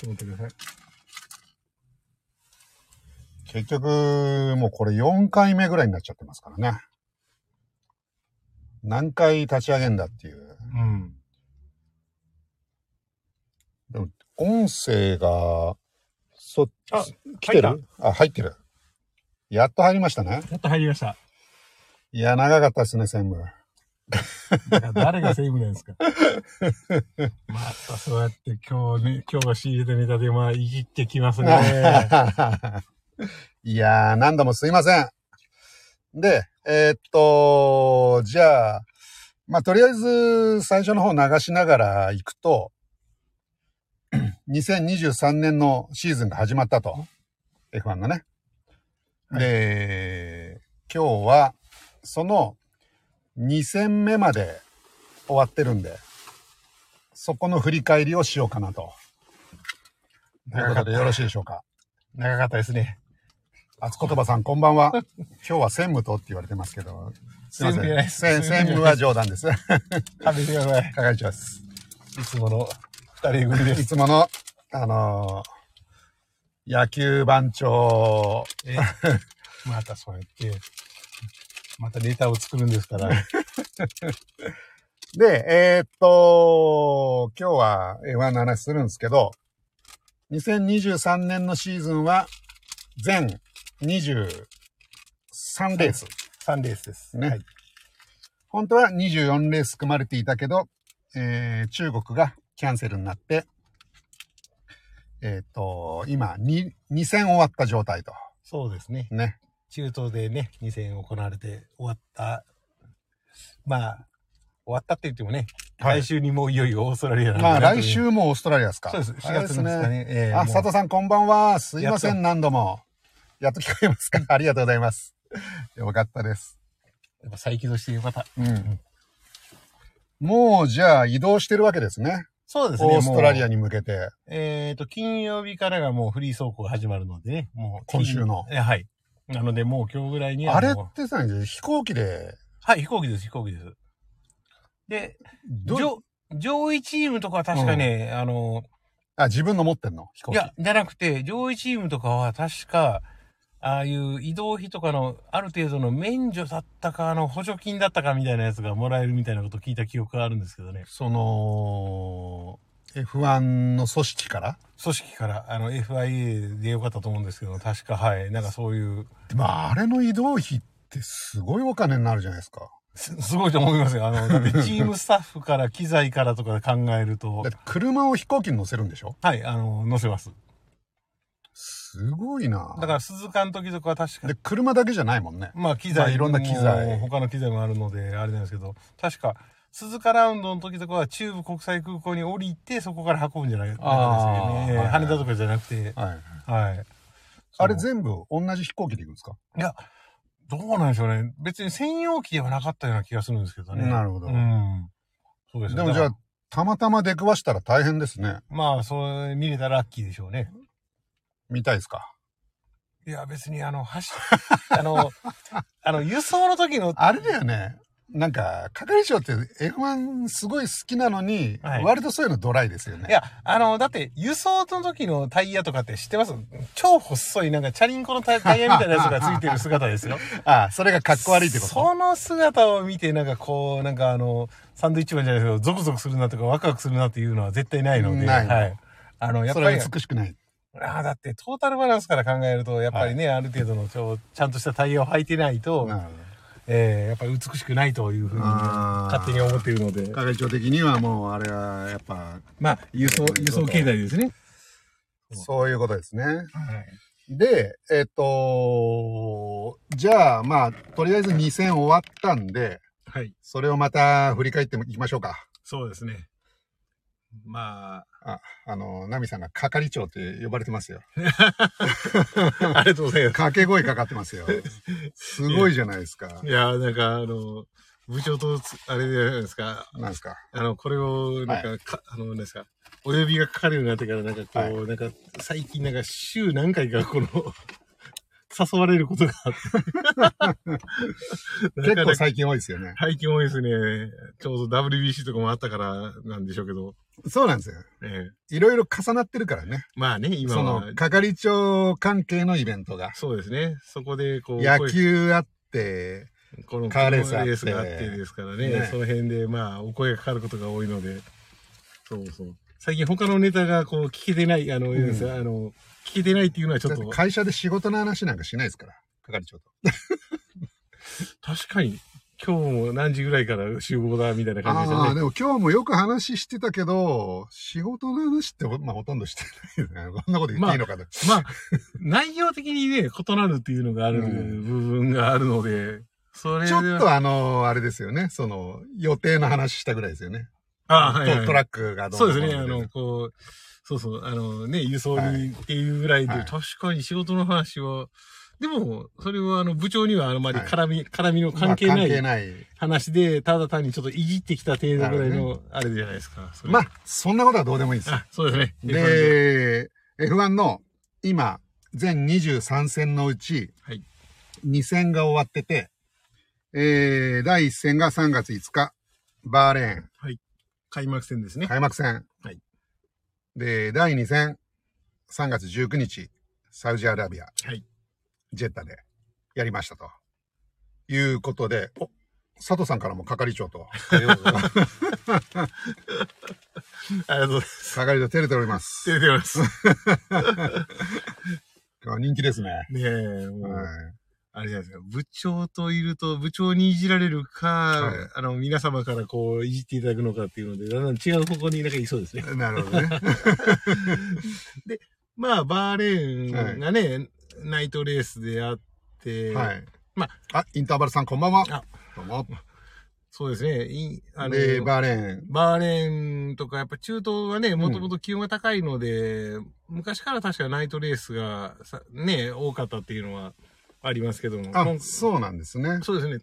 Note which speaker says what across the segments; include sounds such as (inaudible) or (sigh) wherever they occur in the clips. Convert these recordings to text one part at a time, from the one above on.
Speaker 1: と思ってください。
Speaker 2: 結局、もうこれ4回目ぐらいになっちゃってますからね。何回立ち上げんだっていう。
Speaker 1: うん。
Speaker 2: でも、音声が、そ、
Speaker 1: あ
Speaker 2: 来て
Speaker 1: 入
Speaker 2: るあ、入ってる。やっと入りましたね。
Speaker 1: やっと入りました。
Speaker 2: いや、長かったですね、専務。
Speaker 1: 誰がセーブなんですか？またそうやって今日ね、今日仕入れたネタでまあ、いじってきますね。(laughs)
Speaker 2: いやー、何度もすいません。で、えーっと、じゃあ、まあ、とりあえず、最初の方流しながら行くと、2023年のシーズンが始まったと。F1 がね。
Speaker 1: はい
Speaker 2: で、今日は、その2戦目まで終わってるんで、そこの振り返りをしようかなと。ということでよろしいでしょうか？
Speaker 1: 長かったですね。
Speaker 2: あつことばさん、こんばんは。今日は専務とって言われてますけど。すいません。
Speaker 1: 専務
Speaker 2: は冗談です。
Speaker 1: 食べてください。
Speaker 2: 係長です。
Speaker 1: いつもの二人組で
Speaker 2: い
Speaker 1: す。
Speaker 2: つもの、あのー野球番長、
Speaker 1: えまたそうやって、またネタを作るんですから。(laughs)
Speaker 2: で、えーっと、今日は F1 の話するんですけど、2023年のシーズンは全23レース。
Speaker 1: 3レースです。
Speaker 2: ね
Speaker 1: はい。
Speaker 2: 本当は24レース組まれていたけど、えー中国がキャンセルになって、えっ、と、今2、2戦終わった状態と。
Speaker 1: そうですね。
Speaker 2: ね。
Speaker 1: 中東でね、2戦行われて終わった。まあ、終わったって言ってもね、
Speaker 2: はい
Speaker 1: 来週にもういよいよオーストラリアなんで
Speaker 2: まあ来週もオーストラリアですか。
Speaker 1: そうです。4
Speaker 2: 早い
Speaker 1: 月のですかね。ええ
Speaker 2: あ、佐藤さんこんばんは。すいません、何度も。やっと聞こえますかありがとうございます。よかったです。
Speaker 1: やっぱ再起動してよかった。
Speaker 2: うん。もう、じゃあ移動してるわけですね。
Speaker 1: そうですね。
Speaker 2: オーストラリア
Speaker 1: に。
Speaker 2: に向けて。
Speaker 1: えっ、と、金曜日からがもうフリー走行が始まるのでね。もう
Speaker 2: 今週の
Speaker 1: えはい。なので、もう今日ぐらいには
Speaker 2: あれってさ、飛行機で、
Speaker 1: はい、飛行機です、飛行機です。で、
Speaker 2: ど
Speaker 1: 上、上位チームとかは確かね、あの、
Speaker 2: あ、自分の持ってんの？飛行機。
Speaker 1: いや、じゃなくて、上位チームとかは確か、ああいう移動費とかのある程度の免除だったか、あの補助金だったかみたいなやつがもらえるみたいなことを聞いた記憶があるんですけどね。
Speaker 2: その、F1 の組織から？
Speaker 1: 組織から、あの FIA でよかったと思うんですけど、確か、はい、なんかそういう、
Speaker 2: まあ、あれの移動費ってすごいお金になるじゃないですか。
Speaker 1: すすごいと思いますよ。あの、チームスタッフから機材からとかで考えると
Speaker 2: だっ、て車を飛行機に乗せるんでしょ？
Speaker 1: はい、あの、乗せます。
Speaker 2: すごいな。
Speaker 1: だから鈴鹿の時とかは確か
Speaker 2: で、車だけじゃないもんね。
Speaker 1: まあ機材、
Speaker 2: まあいろんな機材
Speaker 1: も他の機材もあるので、あれなんですけど、確か、鈴鹿ラウンドの時とかは中部国際空港に降りて、そこから運ぶんじゃないですかね。羽田とかじゃなくて、
Speaker 2: はい。
Speaker 1: はい。
Speaker 2: あれ全部同じ飛行機で行くんですか？
Speaker 1: いや、どうなんでしょうね。別に専用機ではなかったような気がするんですけどね。
Speaker 2: なるほど
Speaker 1: うん。そうですね。
Speaker 2: でもじゃあたまたま出くわしたら大変ですね。
Speaker 1: らまあ、それ見れたらラッキーでしょうね。
Speaker 2: 見たいですか？
Speaker 1: いや、別にあの、走、あの、(laughs) あの、輸送の時の、
Speaker 2: あれだよね。なんか、係長って F1 すごい好きなのに、
Speaker 1: はい
Speaker 2: 割とそういうのドライですよね。
Speaker 1: いや、あの、だって、輸送の時のタイヤとかって知ってます？超細い、なんか、チャリンコのタイタイヤみたいなやつがついてる姿ですよ。
Speaker 2: あ (laughs) あ、それがかっこ悪いってこと？
Speaker 1: その姿を見て、なんかこう、なんかあの、サンドイッチマンじゃないですけど、ゾクゾクするなとか、ワクワクするなっていうのは絶対ないので、
Speaker 2: ないの
Speaker 1: はい。あの、やっ
Speaker 2: そ
Speaker 1: ぱり
Speaker 2: れ、は美しくない。
Speaker 1: ああ、だって、トータルバランスから考えると、やっぱりね、ある程度のちょ、ちゃんとしたタイヤを履いてないと、
Speaker 2: なるほど
Speaker 1: えー、やっぱり美しくないというふうに、勝手に思っているので、
Speaker 2: 係長的にはもう、あれはやっぱ、
Speaker 1: まあ、輸送、輸送形態ですね。
Speaker 2: そういうことですね。
Speaker 1: はい。
Speaker 2: で、えっ、と、じゃあ、まあ、とりあえず2戦終わったんで、
Speaker 1: はい。
Speaker 2: それをまた振り返っていきましょうか。
Speaker 1: そうですね。ま
Speaker 2: あ、あの、ナミさんが係長って呼ばれてますよ。
Speaker 1: あ、(laughs) ありがとうございます。
Speaker 2: 掛け声かかってますよ。すごいじゃないですか。
Speaker 1: いや、なんか、あの、部長とつ、あれじゃないですか。
Speaker 2: なんですか？
Speaker 1: あの、これを、なんか、かあの、なんですか？お呼びがかかるようになってから、なんかこう、
Speaker 2: は
Speaker 1: なんか、最近なんか週何回かこの、誘われることがあって。(laughs)
Speaker 2: 結構
Speaker 1: 最
Speaker 2: 最近多いですよね。
Speaker 1: 最近多いですね。ちょうど WBC とかもあったからなんでしょうけど。
Speaker 2: そうなんですよ。
Speaker 1: ええ
Speaker 2: いろいろ重なってるからね。
Speaker 1: まあね、今
Speaker 2: そ
Speaker 1: は
Speaker 2: の、。係長関係のイベントが。
Speaker 1: そうですね。そこで、こう、
Speaker 2: 野球あって、
Speaker 1: この
Speaker 2: カーレースあって
Speaker 1: があってですからね
Speaker 2: ね
Speaker 1: その辺で、まあ、お声がかかることが多いので、そうそう。最近他のネタがこう、聞けてない、あの、
Speaker 2: ん
Speaker 1: あの、聞けてないっていうのはちょっと
Speaker 2: だって、会社で仕事の話なんかしないですから。係長と。
Speaker 1: 確かに、今日も何時ぐらいから集合だ、みたいな感じで
Speaker 2: ああ、
Speaker 1: したね。
Speaker 2: でも今日もよく話してたけど、仕事の話ってほ、まあ、ほとんどしてないですね。(laughs) こんなこと言っていいのかと。
Speaker 1: まあ、内容的にね、異なるっていうのがある
Speaker 2: うん
Speaker 1: 部分があるので、それで
Speaker 2: ちょっとあの、あれですよね。その、予定の話したぐらいですよね。
Speaker 1: あはいはい
Speaker 2: トトラックがど
Speaker 1: そうですね、あ
Speaker 2: のこうの
Speaker 1: の、こう、そうそう、あのね、輸送にっていうぐらいで、
Speaker 2: はい
Speaker 1: 確かに仕事の話は、でも、それはあの、部長にはあまり絡み、絡みの関係ない
Speaker 2: ない。
Speaker 1: 話で、ただ単にちょっといじってきた程度ぐらいの、あれじゃないですか。
Speaker 2: まあ、そんなことはどうでもいいです。
Speaker 1: あ、そうですね。
Speaker 2: で、F1 の今、全23戦のうち、
Speaker 1: はい
Speaker 2: 2戦が終わってて、えー、第1戦が3月5日、バーレーン、
Speaker 1: 開幕戦ですね。
Speaker 2: 開幕戦。
Speaker 1: はい
Speaker 2: で、第2戦、3月19日、サウジアラビア、
Speaker 1: はい。
Speaker 2: ジェッタでやりましたと。いうことで、お佐藤さんからも係長と、
Speaker 1: ありがとうございます。(laughs)
Speaker 2: 係長照れております。
Speaker 1: 出てます。(laughs)
Speaker 2: 人気ですね。
Speaker 1: ねえ、もう、
Speaker 2: はい
Speaker 1: あれじゃないですか。部長といると、部長にいじられるか、
Speaker 2: はい
Speaker 1: あの、皆様からこう、いじっていただくのかっていうので、だんだん違う方向になんかいそうですね。
Speaker 2: なるほどね。(laughs)
Speaker 1: まあ、バーレーンがね、ナイトレースであって、
Speaker 2: はい。
Speaker 1: ま
Speaker 2: あ、インターバルさんこんばんは。
Speaker 1: あ
Speaker 2: どうも。
Speaker 1: そうですね。いあの
Speaker 2: で、バーレーン。
Speaker 1: バーレーンとか、やっぱ中東はね、もともと気温が高いので、昔から確かナイトレースがさね、多かったっていうのはありますけども。
Speaker 2: あ
Speaker 1: 今、
Speaker 2: そうなんですね。
Speaker 1: そうですね。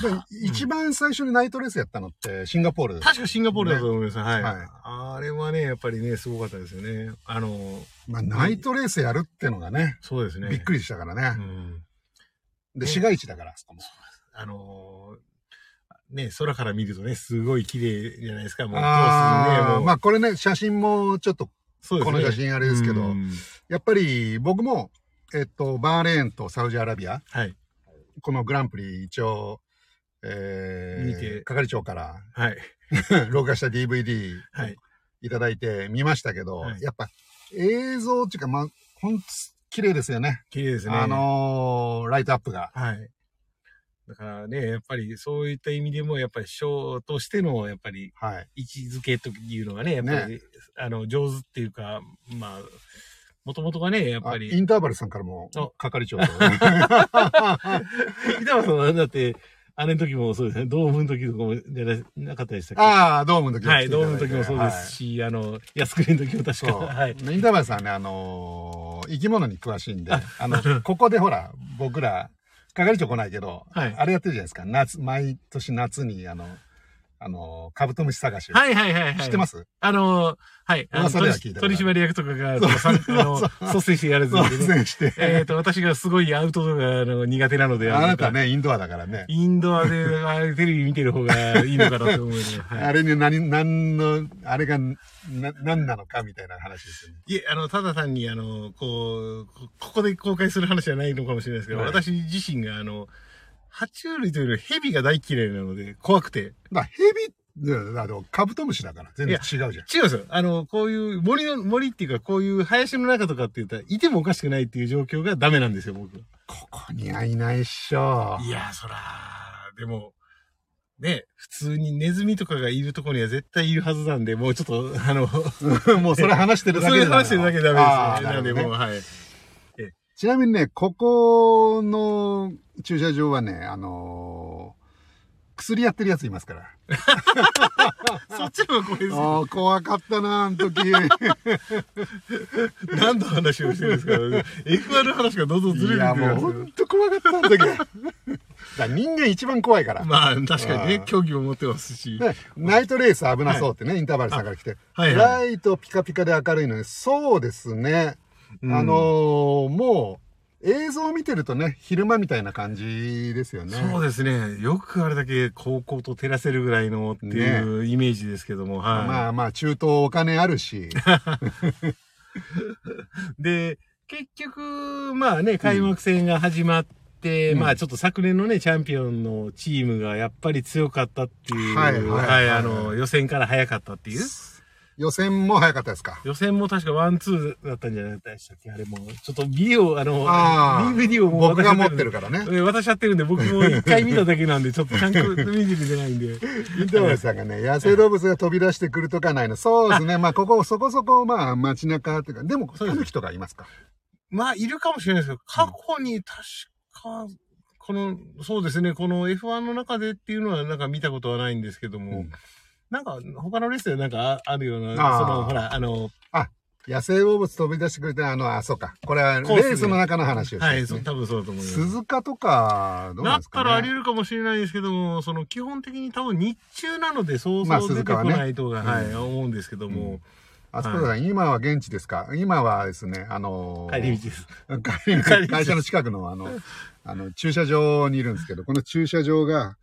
Speaker 2: で一番最初にナイトレースやったのってシンガポール。
Speaker 1: 確かシンガポールだと思います。はい、
Speaker 2: はい
Speaker 1: あれはね、やっぱりね、すごかったですよね。あの、
Speaker 2: まあ、ナイトレースやるってのがね、
Speaker 1: そうですね。
Speaker 2: びっくりしたから
Speaker 1: う
Speaker 2: ね。
Speaker 1: ん。
Speaker 2: で、
Speaker 1: ね
Speaker 2: 市街地だから、そこも。
Speaker 1: あのーね、空から見るとね、すごい綺麗じゃないですか。もう、
Speaker 2: ああ、
Speaker 1: ね、もう。
Speaker 2: まあこれね、写真もちょっと、
Speaker 1: そうですね。
Speaker 2: この写真あれですけど
Speaker 1: うん
Speaker 2: やっぱり僕も、えっと、バーレーンとサウジアラビア、
Speaker 1: はい。
Speaker 2: このグランプリ一応、え
Speaker 1: 見て
Speaker 2: ー、係長から
Speaker 1: はい。(laughs)
Speaker 2: 録画した DVD
Speaker 1: はい。
Speaker 2: いただいて見ましたけど、
Speaker 1: はい
Speaker 2: やっぱ映像っていうか、まあ、ほんと綺麗ですよね。
Speaker 1: 綺麗ですね。
Speaker 2: あのーライトアップが。
Speaker 1: はい。だからね、やっぱりそういった意味でも、やっぱりショーとしての、やっぱり
Speaker 2: はい。
Speaker 1: 位置づけというのがね、やっぱり、あの、上手っていうか、まあ、もともとがね、やっぱ
Speaker 2: あイ
Speaker 1: り。
Speaker 2: ンターバルさんからも
Speaker 1: あ、
Speaker 2: 係長と。(laughs)
Speaker 1: 板間さんはだって、あれの時もそうですね、ドームの時とかもじゃななかったでしたっけ？
Speaker 2: ああ、ドームの時も
Speaker 1: はい、ドームの時もそうですし、あの、安くりの時も確か。はい。
Speaker 2: インターバルさんね、あのー生き物に詳しいんで、あの、(laughs) ここでほら、僕ら、係長来ないけど、
Speaker 1: はい
Speaker 2: あれやってるじゃないですか。夏、毎年夏に、あの、あの、カブトムシ探しを。
Speaker 1: はいはいはいはい。
Speaker 2: 知ってます？
Speaker 1: あの、はい。
Speaker 2: 噂では聞いた
Speaker 1: 取取締役とかが、あの、率先してやる
Speaker 2: そう、
Speaker 1: んでね。
Speaker 2: 全して。
Speaker 1: えっと、私がすごいアウトドアの苦手なので、
Speaker 2: あなた
Speaker 1: の
Speaker 2: ね、インドアだからね。
Speaker 1: インドアであれテレビ見てる方がいいのかなと思うはい。
Speaker 2: あれに何、何の、あれが、な、何なのかみたいな話ですよね。
Speaker 1: いえ、あの、ただ単に、あの、こう、こここで公開する話じゃないのかもしれないですけど、
Speaker 2: はい
Speaker 1: 私自身が、あの、爬虫類というより蛇が大嫌いなので、怖くて。
Speaker 2: だからヘビ、だからカブトムシだから全然違うじゃん。
Speaker 1: 違うんですよ。あの、こういう森の、森っていうか、こういう林の中とかって言ったら、いてもおかしくないっていう状況がダメなんですよ、僕。
Speaker 2: ここにはいないっしょ。
Speaker 1: いや、そら、でも、ね、普通にネズミとかがいるところには絶対いるはずなんで、もうちょっと、あの、
Speaker 2: もうそれ話してるだけで (laughs)
Speaker 1: そういう話してるだけでダメですね。なんで、もう、はい。
Speaker 2: ちなみにね、ここの駐車場はね、あのー薬やってるやついますから。(laughs)
Speaker 1: そっちの方が怖いですよ。
Speaker 2: ああ、怖かったな、あの時。(laughs)
Speaker 1: 何の話をしてるんですか ?F1 の話がどんどんずれ
Speaker 2: いや、もうほんと怖かった、あの時。だ人間一番怖いから。
Speaker 1: まあ、確かにね競技も持ってますし。
Speaker 2: でナイトレース危なそうってね、インターバルさんから来て。
Speaker 1: はいはい
Speaker 2: ライトピカピカで明るいのに、そうですね。
Speaker 1: うん
Speaker 2: あのーもう、映像を見てるとね、昼間みたいな感じですよね。
Speaker 1: そうですね。よくあれだけ高校と照らせるぐらいのっていうイメージですけども、はい。
Speaker 2: まあまあ、中東お金あるし。(laughs)
Speaker 1: で、結局、まあね、開幕戦が始まって、
Speaker 2: うん
Speaker 1: まあちょっと昨年のね、チャンピオンのチームがやっぱり強かったっていう、
Speaker 2: はいはいはい
Speaker 1: あの、予選から早かったっていう。
Speaker 2: 予選も早かったですか？
Speaker 1: 予選も確かワン、ツーだったんじゃない？でしたっけ？あれも。ちょっとビデオ、あの、
Speaker 2: あー
Speaker 1: DVD をもう
Speaker 2: 僕が持って
Speaker 1: る
Speaker 2: るからね。
Speaker 1: え渡しちゃってるんで、僕も一回見ただけなんで、ちょっとちゃんと見てみてないんで。
Speaker 2: 板橋さんがね、野生動物が飛び出してくるとかないの。そうですね。まあ、ここ、そこそこ、まあ、街中っていうか、でも、
Speaker 1: そうです
Speaker 2: タヌキとかいますか？
Speaker 1: まあ、いるかもしれないですけど、過去に確か、この、そうですね、この F1 の中でっていうのはなんか見たことはないんですけども、
Speaker 2: うん
Speaker 1: なんか他のレースでなんかああるような、その、ほら、あの、
Speaker 2: 野生動物飛び出してくれて、あの、あ、そうか。これは、レ
Speaker 1: コース
Speaker 2: の中の話をして
Speaker 1: はい。そう多分そうだと思います。
Speaker 2: 鈴鹿とか、どうですかね。
Speaker 1: たらあり得るかもしれないですけども、その基本的に多分日中なのでそう
Speaker 2: まあ
Speaker 1: そう出てこ
Speaker 2: 鈴鹿はね
Speaker 1: ないとが、はい、
Speaker 2: うん。
Speaker 1: 思うんですけども、
Speaker 2: あそこさん、今は現地ですか？今はですね、あのー
Speaker 1: 帰り道です。
Speaker 2: 帰り会社の近くのあの、あの、駐車場にいるんですけど、この駐車場が、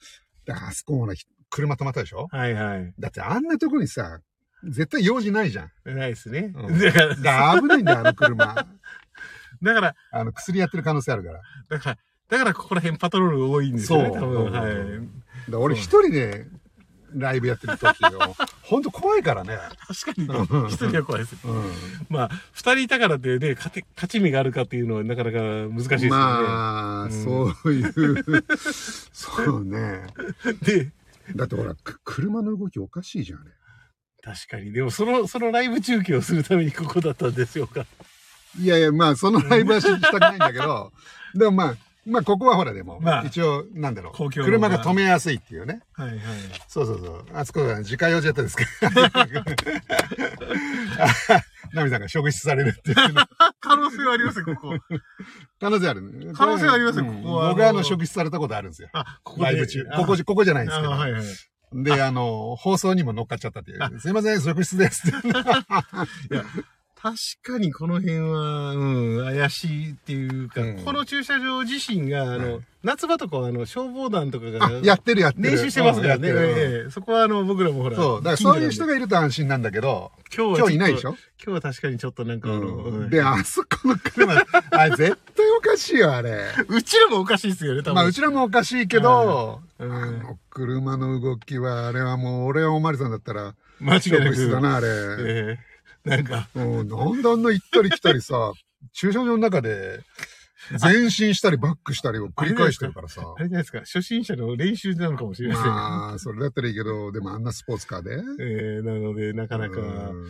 Speaker 2: あそこもね、車止まったでしょ？
Speaker 1: はいはい。
Speaker 2: だってあんなとこにさ、絶対用事ないじゃん。
Speaker 1: ないですね。
Speaker 2: うん (laughs)
Speaker 1: だから、
Speaker 2: 危ないんだよ、あの車。(laughs)
Speaker 1: だから、
Speaker 2: あの、薬やってる可能性あるから。だか
Speaker 1: ら、だからここら辺パトロール多いんですよね、
Speaker 2: そう
Speaker 1: 多分。はい。
Speaker 2: ら俺一人でライブやってる時よ、ほんと怖いからね。
Speaker 1: 確かに、一人は怖いです。
Speaker 2: うん。
Speaker 1: まあ、二人いたからってね、勝て勝ち目があるかっていうのはなかなか難しいですよね。
Speaker 2: まあ、
Speaker 1: うん
Speaker 2: そういう、(laughs) そうね。
Speaker 1: で、
Speaker 2: だってほら、く車の動きおかしいじゃん、あれ。
Speaker 1: 確かに。でも、その、そのライブ中継をするためにここだったんですよか。
Speaker 2: いやいや、まあ、そのライブはしたくないんだけど、でもまあ、まあ、ここはほらでも、
Speaker 1: まあ
Speaker 2: 一応、なんだろう、
Speaker 1: 公共の
Speaker 2: 車が止めやすいっていうね。
Speaker 1: はいはい。
Speaker 2: そうそうそう。あそこが自家用ジェットですから。(laughs) ナミさんが職質されるっていうね。
Speaker 1: 可能性はありますよ、ここ。
Speaker 2: 可能性あるね。
Speaker 1: 可能性ありますよ
Speaker 2: うん
Speaker 1: ここは
Speaker 2: 僕はあの、職質されたことあるんですよ。
Speaker 1: あ、ここで。
Speaker 2: ライブ中。
Speaker 1: あ
Speaker 2: ここじ、ここじゃないんですけど。
Speaker 1: あはいはい。
Speaker 2: で、あの、放送にも乗っかっちゃったっていう。すいません、職質ですって。(laughs)
Speaker 1: いや、確かにこの辺は、うん、怪しいっていうか、
Speaker 2: うん
Speaker 1: この駐車場自身が、あの、
Speaker 2: うん
Speaker 1: 夏場とかは、あの、消防団とか
Speaker 2: あ
Speaker 1: が、、
Speaker 2: やってるやってる。
Speaker 1: 練習してますからね。
Speaker 2: うんやってる
Speaker 1: ええそこは、あの、僕らもほら。
Speaker 2: そう。だからそういう人
Speaker 1: が、
Speaker 2: がいると安心なんだけど、
Speaker 1: 今日は
Speaker 2: 今日いないでしょ？
Speaker 1: ょ今日は確かにちょっとなんか、あの、うん
Speaker 2: で、あそこの車、あれ絶対おかしいよ、あれ。
Speaker 1: うちらもおかしいですよね、多分。
Speaker 2: まあ、うちらもおかしいけど、
Speaker 1: うん
Speaker 2: あの車の動きは、あれはもう、俺はおまりさんだったら、
Speaker 1: 間違いな
Speaker 2: 職質だ
Speaker 1: く。
Speaker 2: な、あれ。
Speaker 1: ええなんか、
Speaker 2: もう、なんであんな行ったり来たりさ、(laughs) 駐車場の中で、前進したりバックしたりを繰り返してるからさ。
Speaker 1: あれじゃないですか、初心者の練習なのかもしれませんよ。
Speaker 2: まあ、それだったらいいけど、でもあんなスポーツカーで？
Speaker 1: ええなので、なかなか、
Speaker 2: うん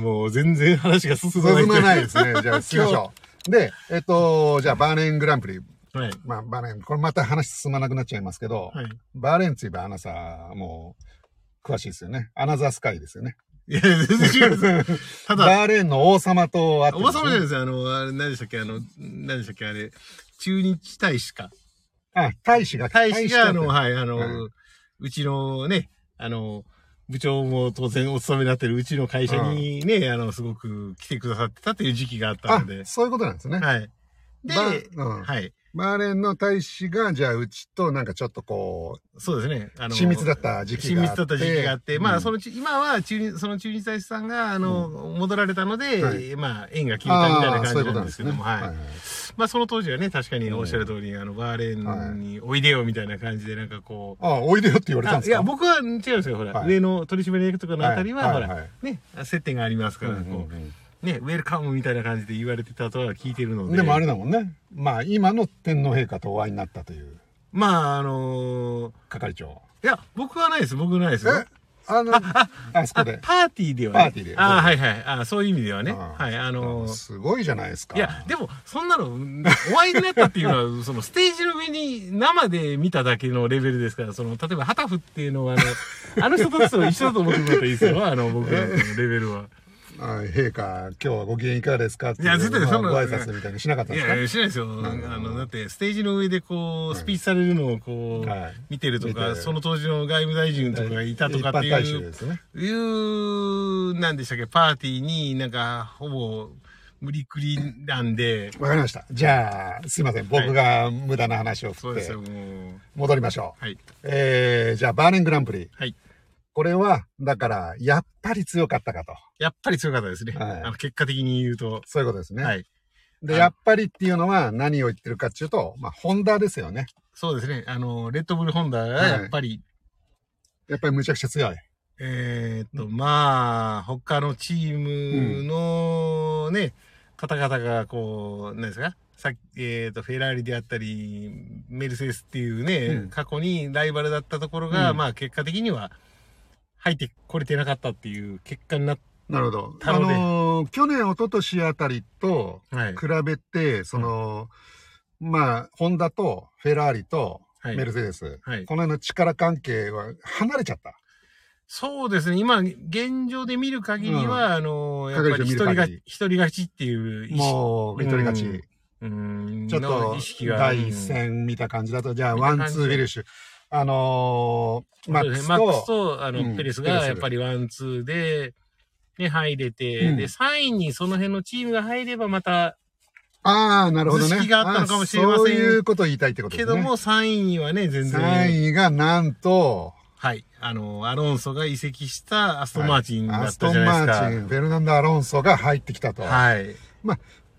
Speaker 1: もう全然話が進まない。
Speaker 2: 進まないですね。じゃあ、(laughs) 進みましょう。で、えっと、じゃあ、バーレーングランプリ。
Speaker 1: はい。
Speaker 2: まあ、バーレーン、これまた話進まなくなっちゃいますけど、
Speaker 1: はい。
Speaker 2: バーレーンついばあなさ、もう、詳しいですよね。アナザースカイですよね。
Speaker 1: いや、全然違います。(laughs) ただ、
Speaker 2: バーレーンの王様と会って
Speaker 1: おばさまじゃない
Speaker 2: で
Speaker 1: ですよ。あの、あれ、何でしたっけ？あの、何でしたっけ？あれ、中日大使か。
Speaker 2: あ、大使が、
Speaker 1: 大使が、あの、はい、あの、
Speaker 2: うん
Speaker 1: うちのね、あの、部長も当然お勤めになってるうちの会社にね、あの、すごく来てくださってたという時期があったので
Speaker 2: あ、。そういうことなんですね。
Speaker 1: はい。で、
Speaker 2: うん
Speaker 1: はい。
Speaker 2: バーレーンの大使が、じゃあ、うちとなんかちょっとこ
Speaker 1: そうですね。あ
Speaker 2: う、
Speaker 1: の
Speaker 2: 親密だった時期
Speaker 1: 親
Speaker 2: があって。
Speaker 1: 密だった時期があって、まあ、
Speaker 2: うん
Speaker 1: そのち、今は中日、その中日大使さんが、あの、戻られたので、
Speaker 2: はい。
Speaker 1: まあ、縁が切れたみたいな感じなですけども、
Speaker 2: なんんですね。
Speaker 1: はい。
Speaker 2: はい
Speaker 1: まあ、その当時はね、確かにおっしゃる通り、あの、バーレーンにおいでよみたいな感じで、なんかこう、
Speaker 2: あ、おいでよって言われたんですか？
Speaker 1: あいや、僕は違うんですよ、ほら、
Speaker 2: はい。
Speaker 1: 上の取締役とかのあたりは、ほら、
Speaker 2: はいはいはい。
Speaker 1: ね、接点がありますから、
Speaker 2: うんうん
Speaker 1: こ
Speaker 2: うん。
Speaker 1: う、ね、ウェルカムみたいな感じで言われてたとは聞いてるので。
Speaker 2: でもあれだもんね。まあ、今の天皇陛下とお会いになったという
Speaker 1: まあ、あのー
Speaker 2: 係長。
Speaker 1: いや、僕はないです、僕はないですよ。
Speaker 2: えあの、あそこで。
Speaker 1: パーティーではね。
Speaker 2: パーティーで
Speaker 1: ああ、はいはい。あそういう意味ではね。
Speaker 2: ああ
Speaker 1: はい、あのー
Speaker 2: すごいじゃないですか。
Speaker 1: いや、でも、そんなの、お会いになったっていうのは、(laughs) その、ステージの上に生で見ただけのレベルですから、その、例えば、ハタフっていうのは、あの、あの人たちと一緒だと思ってもらったらいいですよ、あの、僕らのレベルは。
Speaker 2: あ陛下、今日はご機嫌いかがですかって
Speaker 1: いや絶対そんな
Speaker 2: ご挨拶みたいにしなかったんですか？
Speaker 1: いやしないですよ。あの、だって、ステージの上でこう、スピーチされるのをこう、
Speaker 2: はい
Speaker 1: 見てるとか、その当時の外務大臣とかがいたとかっていう。いう、なんでしたっけ、パーティーになんか、ほぼ、無理くりなんで、
Speaker 2: わかりました。じゃあ、すいません。僕が無駄な話を振って
Speaker 1: そうですよ、、もう。
Speaker 2: 戻りましょう。
Speaker 1: はい。
Speaker 2: えー、じゃあ、バーレングランプリ。
Speaker 1: はい。
Speaker 2: これは、だから、やっぱり強かったかと。
Speaker 1: やっぱり強かったですね。
Speaker 2: はい
Speaker 1: あの結果的に言うと。
Speaker 2: そういうことですね。
Speaker 1: はい。
Speaker 2: で、
Speaker 1: はい
Speaker 2: やっぱりっていうのは何を言ってるかっていうと、まあ、ホンダですよね。
Speaker 1: そうですね。あの、レッドブルホンダがやっぱり、
Speaker 2: やっぱりむちゃくちゃ強い。
Speaker 1: えーっと、まあ、他のチームのね、方々がこう、何ですか？さっき、えーっと、フェラーリであったり、メルセデスっていうね、
Speaker 2: うん
Speaker 1: 過去にライバルだったところが、
Speaker 2: うん
Speaker 1: まあ結果的には入ってこれてなかったっていう結果になっ
Speaker 2: なるほど。あのー去年、一昨年あたりと
Speaker 1: はい。
Speaker 2: 比べて、その、まあ、ホンダとフェラーリと
Speaker 1: はい
Speaker 2: メルセデス、
Speaker 1: はい。
Speaker 2: この辺の力関係は離れちゃった。
Speaker 1: そうですね。今、現状で見る限りは、あの、やっぱり一人が、一人勝ちっていう意識、
Speaker 2: もう、一人勝ち。
Speaker 1: うん、
Speaker 2: ちょっと。第一
Speaker 1: うん
Speaker 2: 戦見た感じだと、じゃあ、ワンツーフィニッシュ。あのーマックス
Speaker 1: そうですねマックス
Speaker 2: と、
Speaker 1: と、あの、
Speaker 2: うん
Speaker 1: ペレスがやっぱりワン、ツーで、ね、入れて、
Speaker 2: うん
Speaker 1: で、3位にその辺のチームが入ればまた、
Speaker 2: ああ、なるほどね。
Speaker 1: があったのかもしれません
Speaker 2: あそういうことを言いたいってことですね。
Speaker 1: けども、3位にはね、全然、
Speaker 2: 3位がなんと、
Speaker 1: はい、あの、アロンソが移籍したアストンマーチンだ
Speaker 2: アストン
Speaker 1: ったじゃないですか。
Speaker 2: マーチン、フェルナンド・アロンソが入ってきたと。
Speaker 1: はい。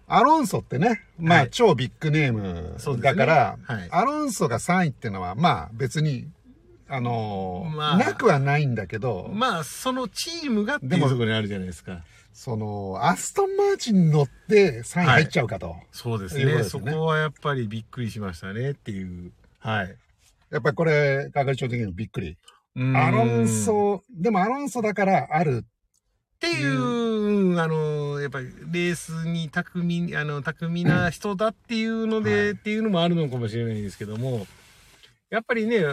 Speaker 2: アロンソってね、まあ、
Speaker 1: はい
Speaker 2: 超ビッグネームだから、
Speaker 1: はい
Speaker 2: アロンソが3位っていうのは、まあ別に、あのー
Speaker 1: まあ
Speaker 2: なくはないんだけど、
Speaker 1: まあ、そのチームがって
Speaker 2: でも
Speaker 1: いうところにあるじゃないですか。
Speaker 2: その、アストンマーチンに乗って3位入っちゃうかと。
Speaker 1: そうですね。
Speaker 2: ね
Speaker 1: そこはやっぱりびっくりしましたねっていう。はい。
Speaker 2: やっぱりこれ、係長的にもびっくり。
Speaker 1: うん
Speaker 2: アロンソ、でもアロンソだからある。
Speaker 1: っていう、うんあの、やっぱりレースに巧み、あの、巧みな人だっていうので、
Speaker 2: はい
Speaker 1: っていうのもあるのかもしれないですけども、やっぱりね、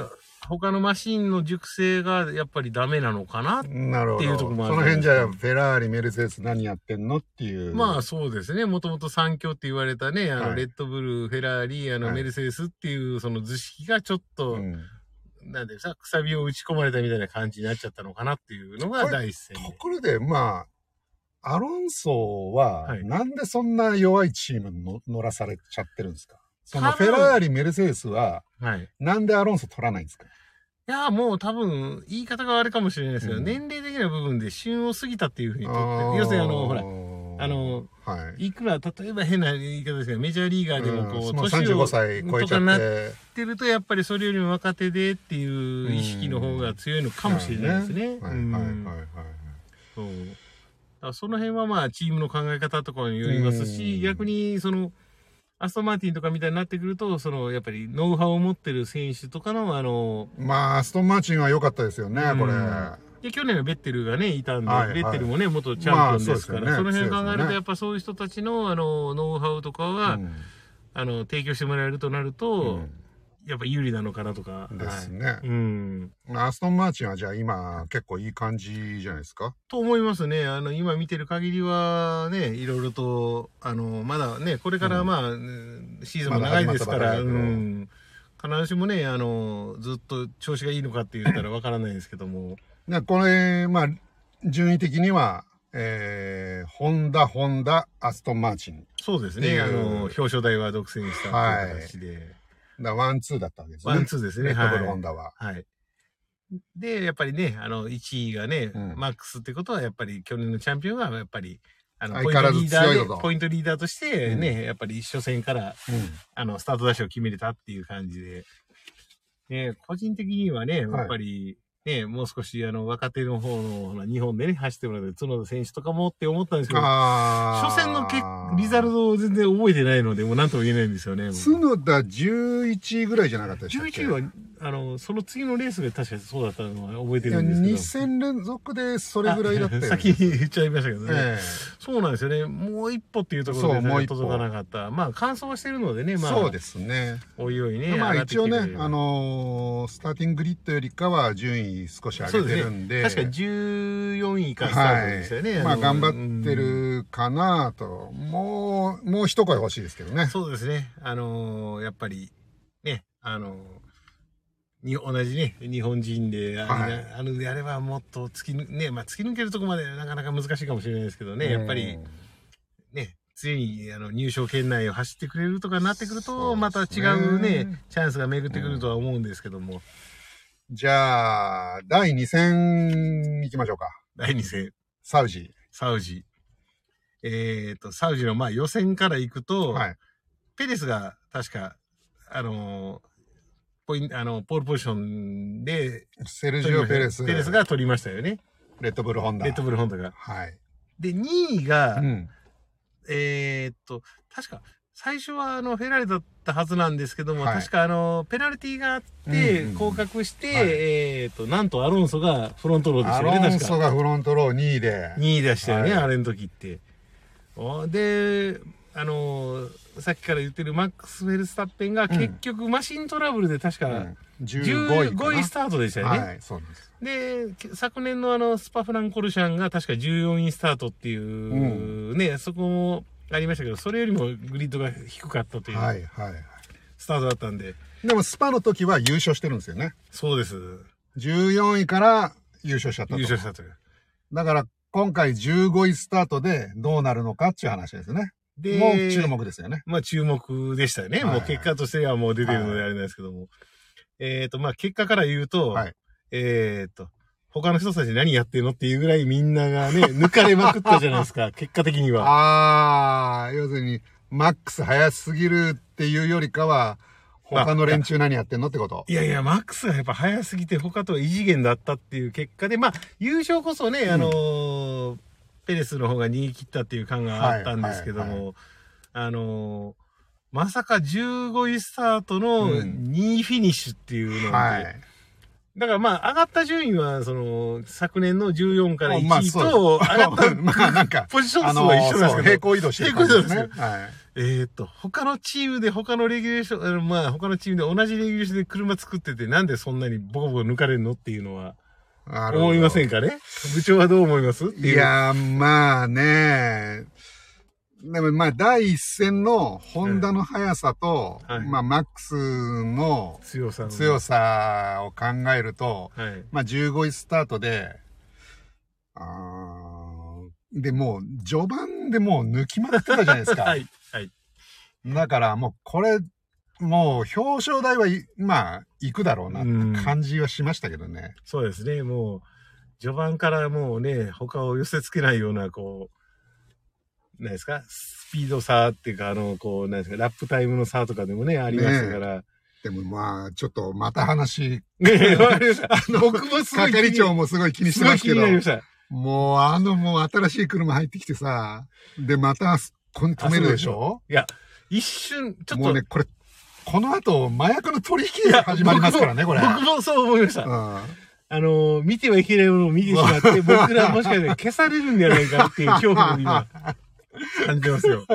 Speaker 1: 他のマシンの熟成がやっぱりダメなのかな。っていうとこもある
Speaker 2: その辺じゃあ、フェラーリ、メルセデス何やってんのっていう。
Speaker 1: まあそうですね。もともと三強って言われたね、あの、
Speaker 2: はい
Speaker 1: レッドブル、フェラーリ、あの、
Speaker 2: はい
Speaker 1: メルセデスっていうその図式がちょっと、
Speaker 2: うん
Speaker 1: なんでさ、くさびを打ち込まれたみたいな感じになっちゃったのかなっていうのが第一戦で。
Speaker 2: ところで、まあ、アロンソは
Speaker 1: は、い。
Speaker 2: なんでそんな弱いチームに乗乗らされちゃってるんですか？その
Speaker 1: 多分
Speaker 2: フェラーリ、メルセデスは、
Speaker 1: はい。
Speaker 2: なんでアロンソ取らないんですか？
Speaker 1: いや、もう多分、言い方が悪いかもしれないですけど、
Speaker 2: うん。
Speaker 1: 年齢的な部分で旬を過ぎたっていうふうにとって、要するにあの、ほら、あの、
Speaker 2: はい。
Speaker 1: いくら、例えば変な言い方ですけど、メジャーリーガーでもこう、
Speaker 2: うん
Speaker 1: 年を
Speaker 2: 35歳超えちゃっ
Speaker 1: とかなって
Speaker 2: て、
Speaker 1: ると、やっぱりそれよりも若手でっていう意識の方が強いのかもしれないですね。
Speaker 2: はいはいはい。
Speaker 1: そう。その辺はまあ、チームの考え方とかによります
Speaker 2: うん
Speaker 1: し、逆に、その、アストンマーティンとかみたいになってくると、その、やっぱりノウハウを持ってる選手とかの、あの、
Speaker 2: まあ、アストンマーチンは良かったですよね、これ。
Speaker 1: うんで、去年はベッテルがね、いたんで、
Speaker 2: はいはい
Speaker 1: ベッテルもね、元チャンピオンですから、
Speaker 2: まあそう
Speaker 1: その辺考えると、やっぱそういう人たちの、あの、ノウハウとかは、
Speaker 2: うん
Speaker 1: あの、提供してもらえるとなると、やっぱ有利なのかなとか。
Speaker 2: うんですね
Speaker 1: はい。うん。
Speaker 2: アストンマーチンはじゃあ今結構いい感じじゃないですか？
Speaker 1: と思いますね。あの、今見てる限りはね、いろいろと、あの、まだね、これからまあ、うんシーズンも長いですから、うん。必ずしもね、あの、ずっと調子がいいのかって言ったらわからないですけども。
Speaker 2: でこれ、まあ、順位的には、えー、ホンダ、ホンダ、アストンマーチン。
Speaker 1: そうですね。あの、表彰台は独占したいう形で。
Speaker 2: だワン、ツーだったわけですね。
Speaker 1: ワン、ツーですね。はい。
Speaker 2: ホンダは。
Speaker 1: はい。で、やっぱりね、あの、1位がね、
Speaker 2: うん
Speaker 1: マックスってことは、やっぱり去年のチャンピオンが、やっぱり、あの、ポイントリーダー
Speaker 2: と
Speaker 1: で、ポイントリーダーとしてね、やっぱり初戦から、
Speaker 2: うん
Speaker 1: あの、スタートダッシュを決めれたっていう感じで、ね、個人的にはね、
Speaker 2: はい
Speaker 1: やっぱり、ね、もう少し、あの、若手の方の、日本でね、走ってもらって、角田選手とかもって思ったんですけど、初戦の結リザルトを全然覚えてないので、もう何とも言えないんですよね。
Speaker 2: 角田11位ぐらいじゃなかったでしたっけ
Speaker 1: ？11位は、あの、その次のレースが確かそうだったのは覚えてるんですけど。
Speaker 2: 2戦連続でそれぐらいだったよ、ね。
Speaker 1: あ先に言っちゃいましたけどね。
Speaker 2: え
Speaker 1: そうなんですよね。もう一歩っていうところで、
Speaker 2: そうもう一歩
Speaker 1: 届かなかった。まあ、乾燥はしてるのでね、
Speaker 2: え
Speaker 1: まあ、
Speaker 2: そうですね。
Speaker 1: おいおいね。
Speaker 2: まあ一応ねあのースターティンググリッドよりかは順位少し上げてるんで。
Speaker 1: 確か14位からスタートでしたよね。
Speaker 2: はい。まあ
Speaker 1: の
Speaker 2: 頑張って。るかなと。もう、もう一声欲しいですけどね
Speaker 1: うん。そうですね。あのーやっぱり、ね、あのーに同じね、日本人で、あ
Speaker 2: はい
Speaker 1: れあのであればもっと突き抜、ね、まあ突き抜けるとこまでなかなか難しいかもしれないですけどね、やっぱり
Speaker 2: うん
Speaker 1: ね、常にあの入賞圏内を走ってくれるとかになってくると、また違うね、チャンスが巡ってくるとは思うんですけども、
Speaker 2: じゃあ、第2戦行きましょうか。
Speaker 1: 第2戦、
Speaker 2: サウジ。
Speaker 1: サウジ。えっ、と、サウジのまあ予選から行くと、
Speaker 2: はい。
Speaker 1: ペレスが確か、あのーポインあの、ポールポジションで、
Speaker 2: セルジオ・ペレス。
Speaker 1: ペレスが取りましたよね。
Speaker 2: レッドブル・ホンダ。
Speaker 1: レッドブルホンダが。
Speaker 2: はい。
Speaker 1: で、2位が、
Speaker 2: うん。
Speaker 1: えーっと、確か、最初はあの、フェラーリだったはずなんですけども、
Speaker 2: はい
Speaker 1: 確かあの、ペナルティがあって
Speaker 2: うんうん、
Speaker 1: 降格して、
Speaker 2: はい
Speaker 1: えーっと、なんとアロンソがフロントローでし
Speaker 2: ア
Speaker 1: たよね、
Speaker 2: ロンソ。がフロントロー2位で。
Speaker 1: 2位でしたよね、
Speaker 2: はい
Speaker 1: あれの時って。おで、あのさっきから言ってるマックス・フェルスタッペンが結局マシントラブルで確か、
Speaker 2: うん15位かな
Speaker 1: ？15位スタートでしたよね。
Speaker 2: はい、そうです。
Speaker 1: で、け昨年のあの、スパフランコルシャンが確か14位スタートっていう、ね、そこもありましたけど、それよりもグリッドが低かったという
Speaker 2: はい、はい。
Speaker 1: スタートだったんで、
Speaker 2: でも、スパの時は優勝してるんですよね。
Speaker 1: そうです。
Speaker 2: 14位から優勝しちゃったと。
Speaker 1: 優勝したという。
Speaker 2: だから、今回15位スタートでどうなるのかっていう話ですね。
Speaker 1: で、
Speaker 2: もう注目ですよね。
Speaker 1: まあ注目でしたよね。
Speaker 2: はい
Speaker 1: もう結果としてはもう出てるのであれなんですけども。えっ、と、まあ結果から言うと、
Speaker 2: はい
Speaker 1: えっ、と、他の人たち何やってんのっていうぐらいみんながね、(laughs) 抜かれまくったじゃないですか、結果的には。
Speaker 2: ああ、要するに、マックス早すぎるっていうよりかは、他の連中何やってんのってこと？
Speaker 1: いやいや、マックスがやっぱ早すぎて他とは異次元だったっていう結果で、まあ、優勝こそね、あのーペレスの方が逃げ切ったっていう感があったんですけども、
Speaker 2: はいは
Speaker 1: あのーまさか15位スタートの
Speaker 2: うん
Speaker 1: 2位フィニッシュっていうので、
Speaker 2: はい。
Speaker 1: だからまあ、上がった順位は、その、昨年の14から1
Speaker 2: まあ
Speaker 1: 位と、上がった、
Speaker 2: まあなんか、(laughs)
Speaker 1: ポジション数は一緒なんですけど、
Speaker 2: 平行移動してる感じですね。
Speaker 1: 平
Speaker 2: はい。
Speaker 1: えーっと、他のチームで他のレギュレーション、まあ他のチームで同じレギュレーションで車作ってて、なんでそんなにボコボコ抜かれるのっていうのは、思いませんかね？部長はどう思います？い
Speaker 2: やー、まあね。でもまあ、第一戦のホンダの速さと、
Speaker 1: はい
Speaker 2: まあ、マックスの
Speaker 1: 強さの。
Speaker 2: 強さを考えると、
Speaker 1: はい。
Speaker 2: まあ、15位スタートで、あーで、もう、序盤でもう抜きまくってたじゃないですか。(laughs)
Speaker 1: はい。はい。
Speaker 2: だからもう、これ、もう、表彰台はい、まあ、行くだろうなって感じはしましたけどね。
Speaker 1: そうですね。もう、序盤からもうね、他を寄せ付けないような、こう、何ですか？スピード差っていうか、あの、こう、何ですか？ラップタイムの差とかでもね、ありましたから。
Speaker 2: でもまあ、ちょっとまた話。(laughs)
Speaker 1: 僕もすごい
Speaker 2: 係長もすごい気にしてますけど。もう、あの、もう新しい車入ってきてさ、で、また、こん止めるでしょ？
Speaker 1: いや、一瞬、ちょっと、
Speaker 2: もうね、これ、この後、麻薬の取引が始まりますからね、これ。
Speaker 1: 僕もそう思いました。
Speaker 2: うん
Speaker 1: あのー見てはいけないものを見てしまって、僕らもしかして消されるんじゃないかっていう恐怖を今、感じてますよ。(laughs)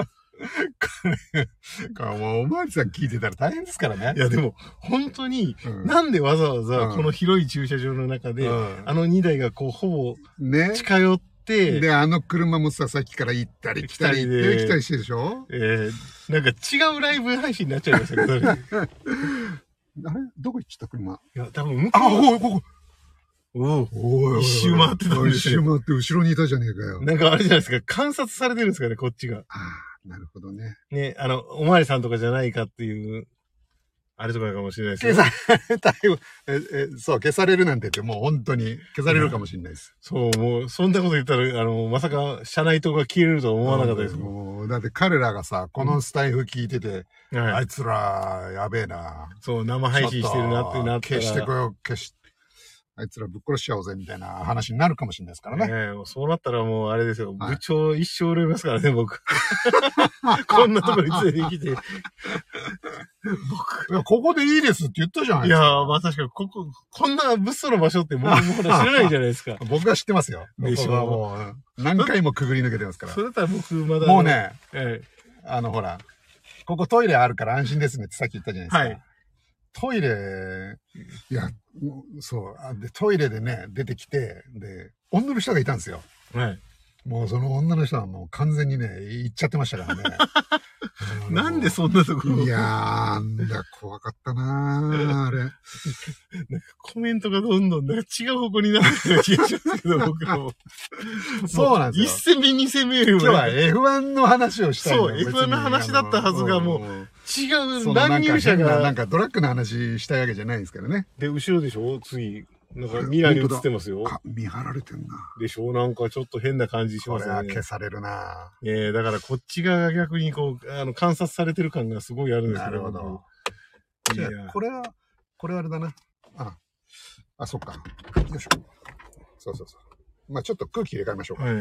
Speaker 2: これもう、おまわりさん聞いてたら大変ですからね
Speaker 1: い。や、でも、本当に、
Speaker 2: うん
Speaker 1: なんでわざわざ
Speaker 2: うん
Speaker 1: この広い駐車場の中で、
Speaker 2: うん
Speaker 1: あの2台がこう、ほぼ
Speaker 2: ね。
Speaker 1: 近寄って、
Speaker 2: で、あの車もさ、さっきから行ったり来たり行ったり来たりしてるでしょ？
Speaker 1: えー、なんか違うライブ配信になっちゃいましたけど、ね、(laughs)
Speaker 2: あれ？どこ行っちゃった車？
Speaker 1: いや、多分向
Speaker 2: あ、
Speaker 1: こう、
Speaker 2: おい、ここ。
Speaker 1: おう
Speaker 2: おい
Speaker 1: 一周回ってたんですよ
Speaker 2: 一周回って後ろにいたじゃねえかよ。
Speaker 1: なんかあれじゃないですか、観察されてるんですかね、こっちが。
Speaker 2: ああ、なるほどね。
Speaker 1: ね、あの、おまわりさんとかじゃないかっていう、あれとかかもしれないですけ
Speaker 2: 消
Speaker 1: ど。
Speaker 2: されたよ。え、え、そう、消されるなんて言って、もう本当に消されるかもしれないです。
Speaker 1: そう、もう、そんなこと言ったら、あの、まさか、社内灯が消えるとは思わなかったですも
Speaker 2: もう、だって彼らがさ、このスタイフ聞いてて、
Speaker 1: ん。はい。
Speaker 2: あいつら、やべえな。
Speaker 1: そう、生配信してるなってなったら。
Speaker 2: 消してこよう、消し、あいつらぶっ殺しちゃおうぜ、みたいな話になるかもしれないですからね。
Speaker 1: ねえもうそうなったらもうあれですよ。
Speaker 2: はい
Speaker 1: 部長一生売れますからね、僕。(laughs) こんなところに連れてきて。
Speaker 2: いやここでいいですって言ったじゃない
Speaker 1: いや
Speaker 2: ですか。
Speaker 1: ー、まあ確かに、ここ、こんな物騒な場所って僕もほら知らないじゃないですか。(laughs)
Speaker 2: 僕は知ってますよ。
Speaker 1: でし
Speaker 2: もう、何回もくぐり抜けてますから
Speaker 1: そ。れだったら僕まだ。
Speaker 2: もう。ね、
Speaker 1: え
Speaker 2: あの、ほら、ここトイレあるから安心ですねってさっき言ったじゃないですか。
Speaker 1: はい
Speaker 2: トイレ、いや、そうあで、トイレでね、出てきて、で、女の人がいたんですよ。
Speaker 1: えはい。
Speaker 2: もうその女の人はもう完全にね、行っちゃってましたからね。(laughs)
Speaker 1: なんでそんなところ
Speaker 2: いやー、なんだ、怖かったなー、(laughs) あれ。
Speaker 1: なんかコメントがどんどんなんか違う方向になってる気がしますけど、僕らも。(laughs)
Speaker 2: そうなんですよ
Speaker 1: 1戦目、2戦目よりも
Speaker 2: 今日は F1 の話をしたいの
Speaker 1: そう F1 の話だったはずがもう
Speaker 2: うん
Speaker 1: 違
Speaker 2: そう
Speaker 1: 乱入者
Speaker 2: 変ななん
Speaker 1: が。
Speaker 2: かドラッグの話したいわけじゃないんですけどね。
Speaker 1: で、後ろでしょ？次。なんか未来に映ってますよ。
Speaker 2: か見張られてんな。
Speaker 1: でしょ？なんかちょっと変な感じし
Speaker 2: これ
Speaker 1: ますよね。
Speaker 2: は消されるな
Speaker 1: ええだからこっち側が逆にこう、あの、観察されてる感がすごいあるんです
Speaker 2: なるほど。じゃあ、これは、これはあれだな。あ、あ、そっか。よいしょ。そうそうそう。まあちょっと空気入れ替えましょうか。
Speaker 1: はい。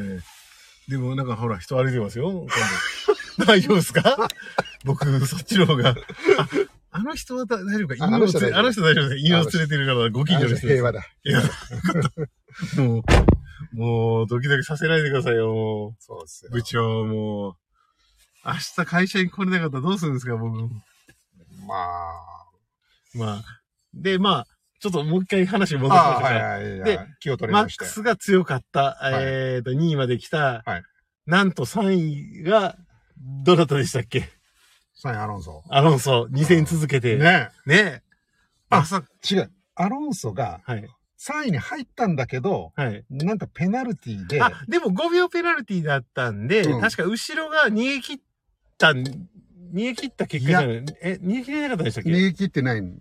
Speaker 1: でもなんかほら、人歩いてますよ。今度 (laughs) 大丈夫ですか？僕、そっちの方が。あ、あの人は大丈夫か？
Speaker 2: あ
Speaker 1: 犬を連れ、
Speaker 2: あの人大丈夫
Speaker 1: あの人大丈夫です。犬を連れてるからご近所です
Speaker 2: 平和だ。
Speaker 1: いや、(laughs) もう、もう、ドキドキさせないでくださいよ、も
Speaker 2: そうっすよ
Speaker 1: う。部長、もう。明日会社に来れなかったらどうするんですか、僕。
Speaker 2: まあ。
Speaker 1: まあ。で、まあ、ちょっともう一回話戻し
Speaker 2: ああ、
Speaker 1: ましょうか。
Speaker 2: はいはいはい。
Speaker 1: で
Speaker 2: 気を取りまし
Speaker 1: ック。スが強かった、
Speaker 2: い
Speaker 1: えっ、と、2位まで来た、
Speaker 2: はい
Speaker 1: なんと3位が、どなたでしたっけ？
Speaker 2: サインアロンソ。
Speaker 1: アロンソ、2戦続けて。ね。
Speaker 2: ねあ
Speaker 1: まさ
Speaker 2: 違う。アロンソが
Speaker 1: はい。
Speaker 2: 3位に入ったんだけど、
Speaker 1: はい。
Speaker 2: なんかペナルティで、
Speaker 1: あ、でも5秒ペナルティだったんで、
Speaker 2: うん
Speaker 1: 確か後ろが逃げ切ったん、逃げ切った結果じゃないえ、逃げ切れなかったでしたっけ？
Speaker 2: 逃げ切ってないの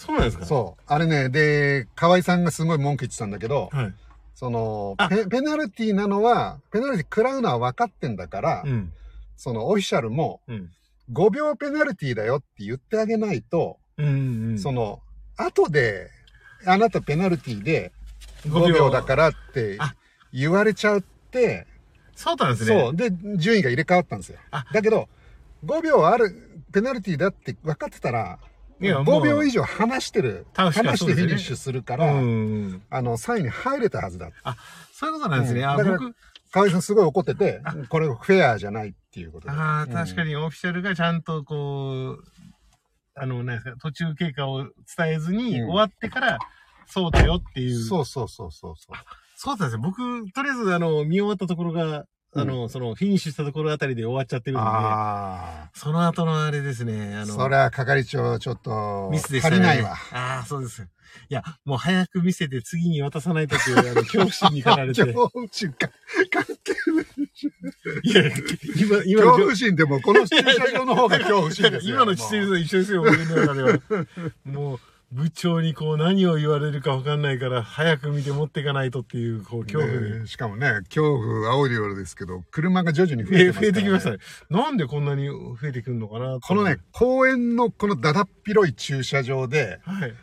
Speaker 1: そうなんですか？
Speaker 2: そう。あれね、で、河合さんがすごい文句言ってたんだけど、
Speaker 1: はい。
Speaker 2: その
Speaker 1: あ
Speaker 2: ペ、ペナルティなのは、ペナルティ食らうのは分かってんだから、
Speaker 1: うん。
Speaker 2: そのオフィシャルも
Speaker 1: うん。
Speaker 2: 5秒ペナルティだよって言ってあげないと、
Speaker 1: うん、うん。
Speaker 2: その、後で、あなたペナルティで5秒だからって
Speaker 1: あ
Speaker 2: 言われちゃうって、
Speaker 1: そうなんですね。
Speaker 2: そう。で、順位が入れ替わったんですよ
Speaker 1: あ。
Speaker 2: だけど、5秒あるペナルティだって分かってたら、5秒以上離してる、
Speaker 1: 確かに
Speaker 2: 離してフィニッシュするか
Speaker 1: う
Speaker 2: ら、
Speaker 1: ん。
Speaker 2: あの、3位に入れたはずだ。
Speaker 1: そういうことなんですね。あ、
Speaker 2: うんだから
Speaker 1: 僕、
Speaker 2: 河合さんすごい怒ってて、これフェアじゃないっていうことで。
Speaker 1: ああ、確か
Speaker 2: に。
Speaker 1: にオフィシャルがちゃんとこう、あの、何ですか、途中経過を伝えずに、
Speaker 2: うん
Speaker 1: 終わってから、そうだよっていう。
Speaker 2: そうそうそうそうそう。
Speaker 1: そうなんですよ。僕、とりあえず、あの、見終わったところが、あの、その、フィニッシュしたところあたりで終わっちゃってるんで、
Speaker 2: あ
Speaker 1: その後のあれですね、あ
Speaker 2: あ。
Speaker 1: の、
Speaker 2: それは係長ちょっと、
Speaker 1: ミスでしたね。
Speaker 2: 足りないわ。
Speaker 1: ああ、そうです。いや、もう早く見せて次に渡さないとっていう、あの、恐怖心に駆られて。(laughs)
Speaker 2: 恐怖心か。関係
Speaker 1: いや、今、今の (laughs)
Speaker 2: 恐怖心でも、この駐車場の方が恐怖心ですよ。(laughs)
Speaker 1: 今の姿勢と一緒ですよ、僕の中では。もう、部長にこう何を言われるか分かんないから、早く見て持っていかないとっていう、こう、恐怖
Speaker 2: しかもね、恐怖、煽りオールですけど、車が徐々に増えてね。(laughs)
Speaker 1: 増えてきましたね。なんでこんなに増えてくるのかなと
Speaker 2: このね、、公園のこのだだっ広い駐車場で、
Speaker 1: はい。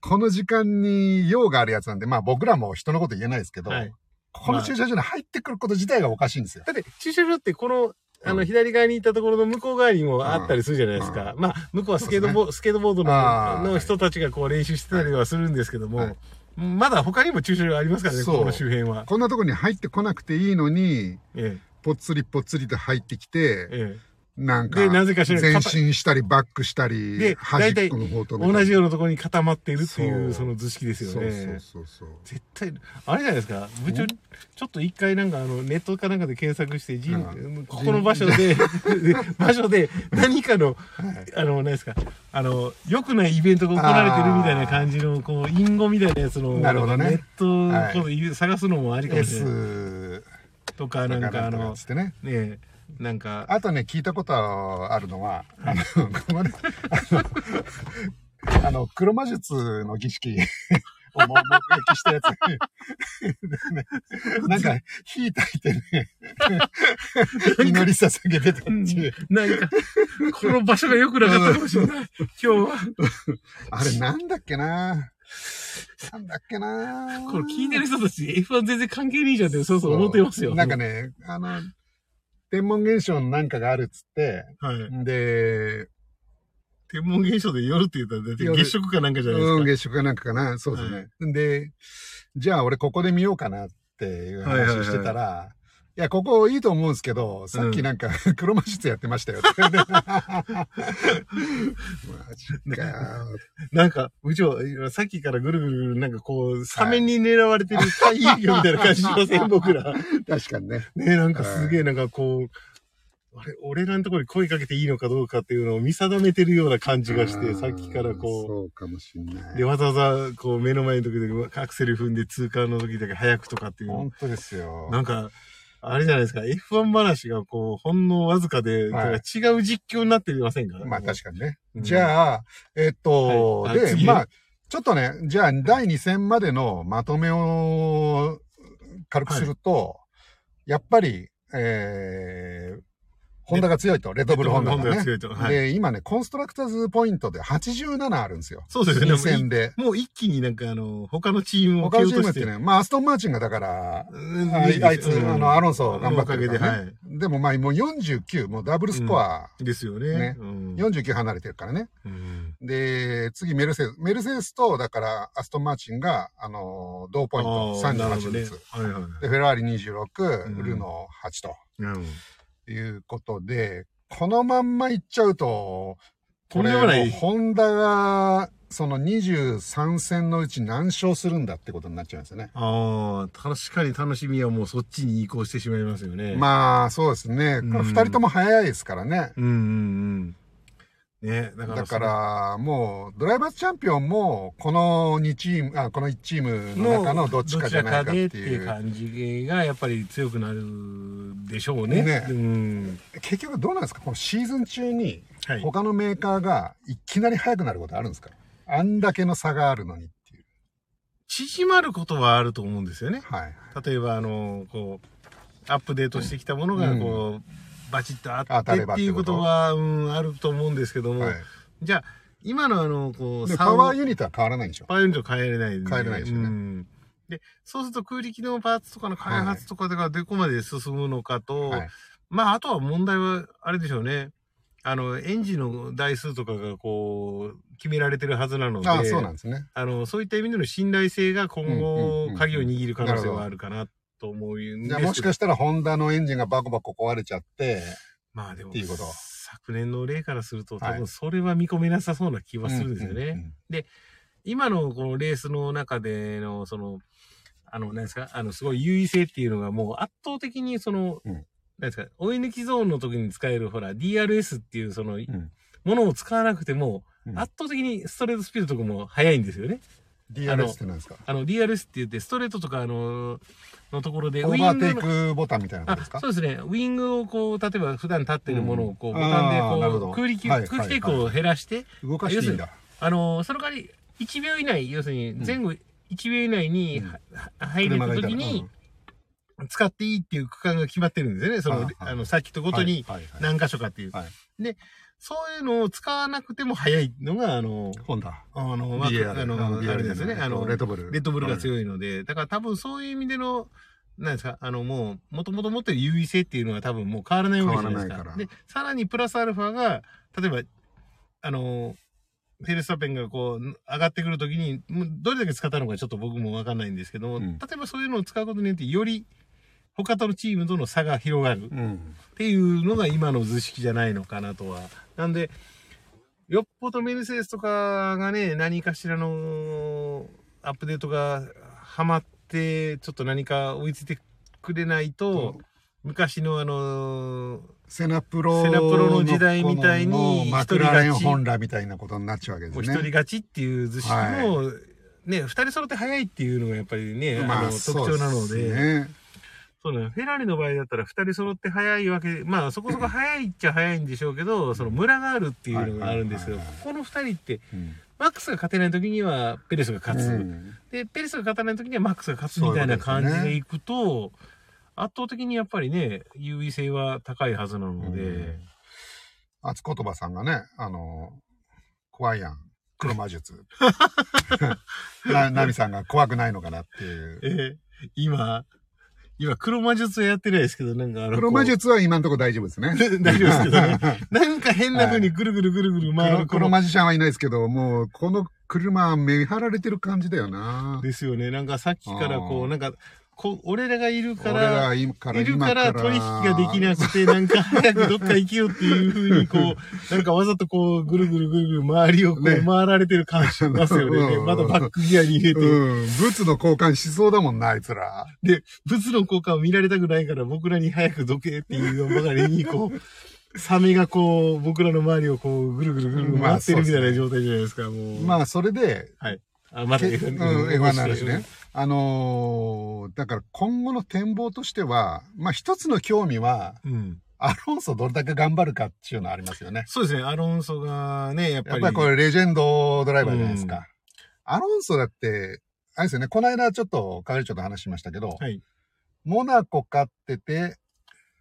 Speaker 2: この時間に用があるやつなんで、まあ僕らも人のこと言えないですけど、
Speaker 1: はい
Speaker 2: この駐車場に入ってくること自体がおかしいんですよ。
Speaker 1: だって、駐車場ってこの、あの、
Speaker 2: うん。
Speaker 1: 左側に行ったところの向こう側にもあったりするじゃないですか。まあ、向こうはスケートボード、スケートボードのの人たちがこう練習してたりはするんですけども、
Speaker 2: はい。
Speaker 1: まだ他にも駐車場ありますからね、この周辺は。
Speaker 2: こんなとこに入ってこなくていいのに、
Speaker 1: え
Speaker 2: ぽっつりぽっつりと入ってき
Speaker 1: え、
Speaker 2: て、
Speaker 1: え
Speaker 2: なんか、
Speaker 1: でなぜかしら
Speaker 2: 前進したりバックしたり、
Speaker 1: で
Speaker 2: 端っこの方
Speaker 1: え。
Speaker 2: とか
Speaker 1: 同じようなところに固まっているっていう、
Speaker 2: そ
Speaker 1: の図式ですよね。
Speaker 2: そうそうそうそう。
Speaker 1: 絶対、あれじゃないですか、部長、ちょっと一回なんかあの、ネットかなんかで検索して、人
Speaker 2: うん
Speaker 1: ここの場所で、(laughs) 場所で何かの、
Speaker 2: はい。
Speaker 1: あの、何ですか、あの、良くないイベントが行われてるみたいな感じの、こう、隠語みたいなやつの、
Speaker 2: なるほどね。
Speaker 1: ネット探すのもありかもしれない。とか、なんかあの
Speaker 2: ね。
Speaker 1: なんか、
Speaker 2: あとね、聞いたことあるのは、あの、このね、あの、黒魔術の儀式 (laughs) をも目撃したやつ。ねなんか、火焚いてね、祈り捧げてたっていう。
Speaker 1: なんか、この場所が良くなかったかもしれない。今日は。
Speaker 2: あれなんだっけな？なんだっけな？
Speaker 1: これ聞いてる人たち F1 全然関係ねえじゃんって、そうそう思ってますよ。
Speaker 2: なんかね、あの、天文現象のなんかがあるっつって、
Speaker 1: はい。
Speaker 2: で、
Speaker 1: 天文現象で夜って言ったら、月食かなんかじゃないですか。
Speaker 2: うん、月食かなんかかな。そうですね。で、じゃあ俺ここで見ようかなっていう話してたら、いや、ここいいと思うんですけど、さっきなんか、(laughs) 黒魔術やってましたよ。(laughs) マジかよ。
Speaker 1: なんか、部長、さっきからぐるぐるぐる、なんかこう、サメに狙われてる海遊魚みたいな感じしません、僕ら。
Speaker 2: 確かにね。
Speaker 1: ねなんかすげえ、なんかこう、あれ、俺らのところに声かけていいのかどうかっていうのを見定めてるような感じがして、さっきからこう、
Speaker 2: そうかもしんない。
Speaker 1: で、わざわざ、こう、目の前の時でアクセル踏んで通過の時だけ早くとかっていう。
Speaker 2: 本当ですよ。
Speaker 1: なんか、あれじゃないですか、F1 話がこう、ほんのわずかで、
Speaker 2: はい。
Speaker 1: 違う実況になってませんか？
Speaker 2: まあ確かにね。
Speaker 1: うん。
Speaker 2: じゃあ、えっと、で、
Speaker 1: はい。あ次？
Speaker 2: まあ、ちょっとね、じゃあ第2戦までのまとめを軽くすると、やっぱり、えー、ホンダが強いと、レッドブルホンダがね。
Speaker 1: が強いと。はい。
Speaker 2: で、今ね、コンストラクターズポイントで87あるんですよ。
Speaker 1: そうですよね
Speaker 2: 2戦で。
Speaker 1: もう一気になんかあの、他のチームを
Speaker 2: 他の。チームってね、まあ、アストンマーチンがだから、
Speaker 1: うん
Speaker 2: あいあいつ、
Speaker 1: うん
Speaker 2: あの、アロンソ頑張ってる
Speaker 1: か
Speaker 2: ら
Speaker 1: は
Speaker 2: ね。
Speaker 1: い。
Speaker 2: でもまあ、もう49、もうダブルスコア、
Speaker 1: ですよね。
Speaker 2: ね
Speaker 1: うん
Speaker 2: 49離れてるからね。
Speaker 1: うん
Speaker 2: で、次メルセデス。メルセデスと、だから、アストンマーチンが、あの、同ポイント、
Speaker 1: あーなるほ
Speaker 2: 38
Speaker 1: どね
Speaker 2: ずつ。
Speaker 1: はいはい。
Speaker 2: で、フェラーリ26、
Speaker 1: うん
Speaker 2: ルノー8と
Speaker 1: うん
Speaker 2: いうことで、このまんまいっちゃうと、これホンダが、その23戦のうち何勝するんだってことになっちゃうんですよね。
Speaker 1: ああ、確かに楽しみはもうそっちに移行してしまいますよね。あ。
Speaker 2: まあ、そうですね。
Speaker 1: うん
Speaker 2: 二人とも早いですからね。
Speaker 1: うんうんうん。ね、だから
Speaker 2: だから、もう、ドライバーズチャンピオンも、この2チーム、あ、この1チームの中のどっちかじゃないかって
Speaker 1: どちらかでって
Speaker 2: い
Speaker 1: いうう。感じがやっぱり強くなるでしょうね。
Speaker 2: ね
Speaker 1: うん。
Speaker 2: 結局どうなんですか？このシーズン中に、
Speaker 1: はい。
Speaker 2: 他のメーカーがいきなり速くなることあるんですか？あんだけの差があるのにっていう。
Speaker 1: 縮まることはあると思うんですよね。
Speaker 2: はい。
Speaker 1: 例えば、あの、こう、アップデートしてきたものが、こう、バチッとあって
Speaker 2: って
Speaker 1: いうことは、うん、あると思うんですけども、
Speaker 2: はい。
Speaker 1: じゃあ、今のあの、こう、
Speaker 2: パワーユニットは変わらないんでしょ？
Speaker 1: パワーユニット変えれないんで。
Speaker 2: 変えれないですよね
Speaker 1: うんで、そうすると空力のパーツとかの開発とかでがどこまで進むのかと、
Speaker 2: はい。
Speaker 1: まあ、あとは問題は、あれでしょうね。あの、エンジンの台数とかがこう、決められてるはずなので、
Speaker 2: ああ、そうなんですね。
Speaker 1: あの、そういった意味での信頼性が今後鍵を握る可能性はあるかなと思うんです。
Speaker 2: じゃあもしかしたらホンダのエンジンがバコバコ壊れちゃって、
Speaker 1: まあでも
Speaker 2: っていうこと。
Speaker 1: 昨年の例からすると、
Speaker 2: はい。
Speaker 1: 多分それは見込めなさそうな気はするんですよね。
Speaker 2: うんうん
Speaker 1: 今のこのレースの中での、その、あの、何ですか、あの、すごい優位性っていうのがもう圧倒的にその、
Speaker 2: うん。
Speaker 1: 何ですか、追い抜きゾーンの時に使える、ほら、DRS っていうその、
Speaker 2: うん。うん
Speaker 1: ものを使わなくても、
Speaker 2: うん。
Speaker 1: 圧倒的にストレートスピードとかも速いんですよね。
Speaker 2: DRS って何ですか
Speaker 1: あの、DRS って言って、ストレートとか、あの、のところで、
Speaker 2: オーバーテイ
Speaker 1: の
Speaker 2: クボタンみたいなことですか？
Speaker 1: あそうですね。ウィングをこう、例えば普段立ってるものをこう、
Speaker 2: うん。
Speaker 1: ボタンでこう、空力、
Speaker 2: はい
Speaker 1: 空気抵抗を減らして、
Speaker 2: 動かしていいんだ。
Speaker 1: あの、その代わり、1秒以内、要するに前後1秒以内に入れた時に、使っていいっていう区間が決まってるんですよね。その、
Speaker 2: あ
Speaker 1: の、サー。キットごとに何箇所かっていう。
Speaker 2: はい。
Speaker 1: で、そういうのを使わなくても早いのが、あの、
Speaker 2: ホンダ。
Speaker 1: あの、まああの、あれですね。あの、
Speaker 2: レッドブル。
Speaker 1: レッドブルが
Speaker 2: い。
Speaker 1: 強いので、だから多分そういう意味での、なんですか、あのもう、もともと持ってる優位性っていうのは多分もう変わらないわけじゃないですか。
Speaker 2: 変わら
Speaker 1: で、さらにプラスアルファが、例えば、あの、フェルスタッペンがこう、上がってくるときに、もうどれだけ使ったのかちょっと僕もわかんないんですけども、
Speaker 2: うん
Speaker 1: 例えばそういうのを使うことによって、より他とのチームとの差が広がるっ
Speaker 2: うん。
Speaker 1: ていうのが今の図式じゃないのかなとは。なんで、よっぽどメルセデスとかがね、何かしらのアップデートがハマって、ちょっと何か追いついてくれないと、昔のあの、
Speaker 2: セナプロ
Speaker 1: セナプロの時代みたいに
Speaker 2: もうマクラーレン
Speaker 1: 一人勝ち
Speaker 2: ホンダみたいなことになっちゃうわけですね。
Speaker 1: 一人勝ちっていう図式も、ね、二人揃って速いっていうのがやっぱりね、あの特徴なので、そうね、フェラーリの場合だったら二人揃って速いわけ、まあそこそこ速いっちゃ速いんでしょうけど、そのムラがあるっていうのがあるんですけど、
Speaker 2: はいはいはい。
Speaker 1: この二人って、
Speaker 2: うん。
Speaker 1: マックスが勝てない時にはペレスが勝つ。
Speaker 2: うん。
Speaker 1: で、ペレスが勝たない時にはマックスが勝つみたいな感じでいくと、圧倒的にやっぱりね、優位性は高いはずなので、
Speaker 2: 厚言葉さんがね、あの、怖いやん。黒魔術。(laughs) な、ナミさんが怖くないのかなっていう。
Speaker 1: え今、今黒魔術はやってないですけど、なんかあの、
Speaker 2: 黒魔術は今のところ大丈夫ですね。(laughs)
Speaker 1: 大丈夫ですけどね。(laughs) なんか変な風にぐるぐるぐるぐる回
Speaker 2: 黒
Speaker 1: るこの
Speaker 2: 黒マジシャンはいないですけど、もう、この車、目張られてる感じだよな。
Speaker 1: ですよね。なんかさっきからこう、なんか、こ俺らがいるか
Speaker 2: 俺ら
Speaker 1: ら、
Speaker 2: はいるから、
Speaker 1: いるから
Speaker 2: 今
Speaker 1: 取引ができなくて、なんか早くどっか行けよっていうふうに、こう、(laughs) なんかわざとこう、ぐるぐるぐるぐる周りをこう、
Speaker 2: ね
Speaker 1: 回られてる感じしますよね。
Speaker 2: うん
Speaker 1: まだバックギアに入れて。
Speaker 2: うん。ブツの交換しそうだもんな、あいつら。
Speaker 1: で、物の交換を見られたくないから、僕らに早くどけっていうばかりに、こう、(laughs) サメがこう、僕らの周りをこう、ぐるぐるぐる回ってるみたいな状態じゃないですか、もう。
Speaker 2: まあ、それで、
Speaker 1: あ、まだ
Speaker 2: け
Speaker 1: F1
Speaker 2: うん、F1 の話ね。。あのーだから今後の展望としては、まあ一つの興味は、
Speaker 1: うん。
Speaker 2: アロンソどれだけ頑張るかっていうのはありますよね。
Speaker 1: そうですね、アロンソがね、やっぱり。
Speaker 2: やっぱりこれレジェンドドライバーじゃないですか。アロンソだって、あれですよね、この間ちょっと、係長と話しましたけど、
Speaker 1: はい
Speaker 2: モナコ勝ってて、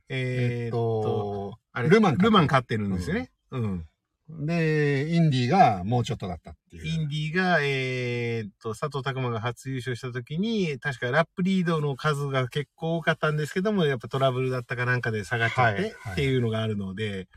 Speaker 2: えっ
Speaker 1: えーっと、
Speaker 2: と、
Speaker 1: あれ、
Speaker 2: ルマン
Speaker 1: ルマン勝ってるんですよね。うん。
Speaker 2: で、インディがもうちょっとだったっていう。
Speaker 1: インディが、えーっと、佐藤拓磨が初優勝した時に、確かラップリードの数が結構多かったんですけども、やっぱトラブルだったかなんかで下がっちゃって、
Speaker 2: はいはい
Speaker 1: っていうのがあるので、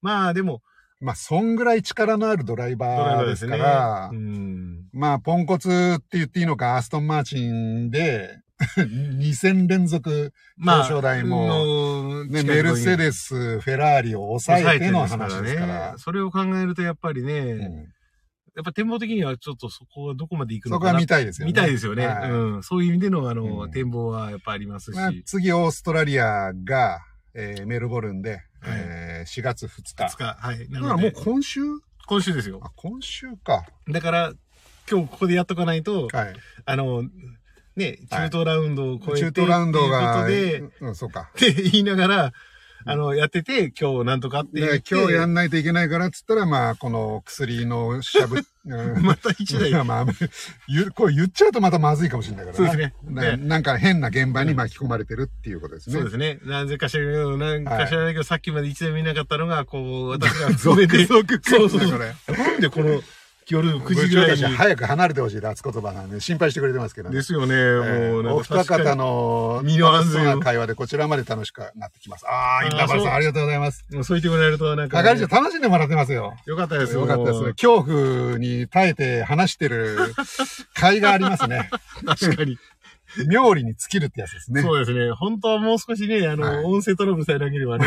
Speaker 1: まあでも、
Speaker 2: まあ、そんぐらい力のあるドライバーで
Speaker 1: すすね。
Speaker 2: ら、
Speaker 1: うん。
Speaker 2: まあ、ポンコツって言っていいのか、アストンマーチンで、(laughs) 2戦連続、
Speaker 1: まあ、
Speaker 2: 表彰台も
Speaker 1: の
Speaker 2: ね、メルセ
Speaker 1: ス
Speaker 2: デス、フェラーリを抑えての話ですから。
Speaker 1: それを考えるとやっぱりね、
Speaker 2: うん
Speaker 1: やっぱ展望的にはちょっとそこはどこまで行くの
Speaker 2: そこは
Speaker 1: かな
Speaker 2: 見たいですよね。
Speaker 1: 見たいですよね。
Speaker 2: はい
Speaker 1: うん。そういう意味での、あの、
Speaker 2: うん
Speaker 1: 展望はやっぱありますし。
Speaker 2: まあ、次、オーストラリアが、えーメルボルンで、えー4月2日。
Speaker 1: 2日。はい。な
Speaker 2: だからもう今週？
Speaker 1: 今週ですよ。
Speaker 2: あ、今週か。
Speaker 1: だから、今日ここでやっとかないと、
Speaker 2: はい。
Speaker 1: あの、ね、
Speaker 2: はい
Speaker 1: 中東ラウンドを超えて、
Speaker 2: 中東ラウンドが、
Speaker 1: いうこと
Speaker 2: うん、そうか。
Speaker 1: で、って言いながら、あの、やってて、今日なんとかって言っ
Speaker 2: で
Speaker 1: て。
Speaker 2: 今日やんないといけないからっつったら、まあ、この薬のしゃぶ、(laughs) うん
Speaker 1: また一台。
Speaker 2: まあ、こう言っちゃうとまたまずいかもしれないから
Speaker 1: そうですね
Speaker 2: ななんか変な現場に巻き込まれてるっていうことですね。
Speaker 1: そうですね。なぜか知らないけど、なんか知らないけど、さっきまで一度見なかったのが、こう、私がそうそう
Speaker 2: これ。
Speaker 1: なんでこの夜9
Speaker 2: 部
Speaker 1: 時ぐらいに。
Speaker 2: 早く離れてほしい脱言葉なんで心配してくれてますけどね。
Speaker 1: ですよね、
Speaker 2: えー
Speaker 1: もう
Speaker 2: お二方の
Speaker 1: 身の安全
Speaker 2: な会話でこちらまで楽しくなってきます。ああ、インターバルさんありがとうございます。
Speaker 1: もうそう言ってもらえると、なんか、
Speaker 2: 係長楽しんでもらってますよ。
Speaker 1: よかったです
Speaker 2: よかったですね。恐怖に耐えて話してる会がありますね。(laughs)
Speaker 1: 確かに。
Speaker 2: 妙利に尽きるってやつですね。
Speaker 1: そうですね。本当はもう少しね、あの、
Speaker 2: はい
Speaker 1: 音声トラブルさえなければね、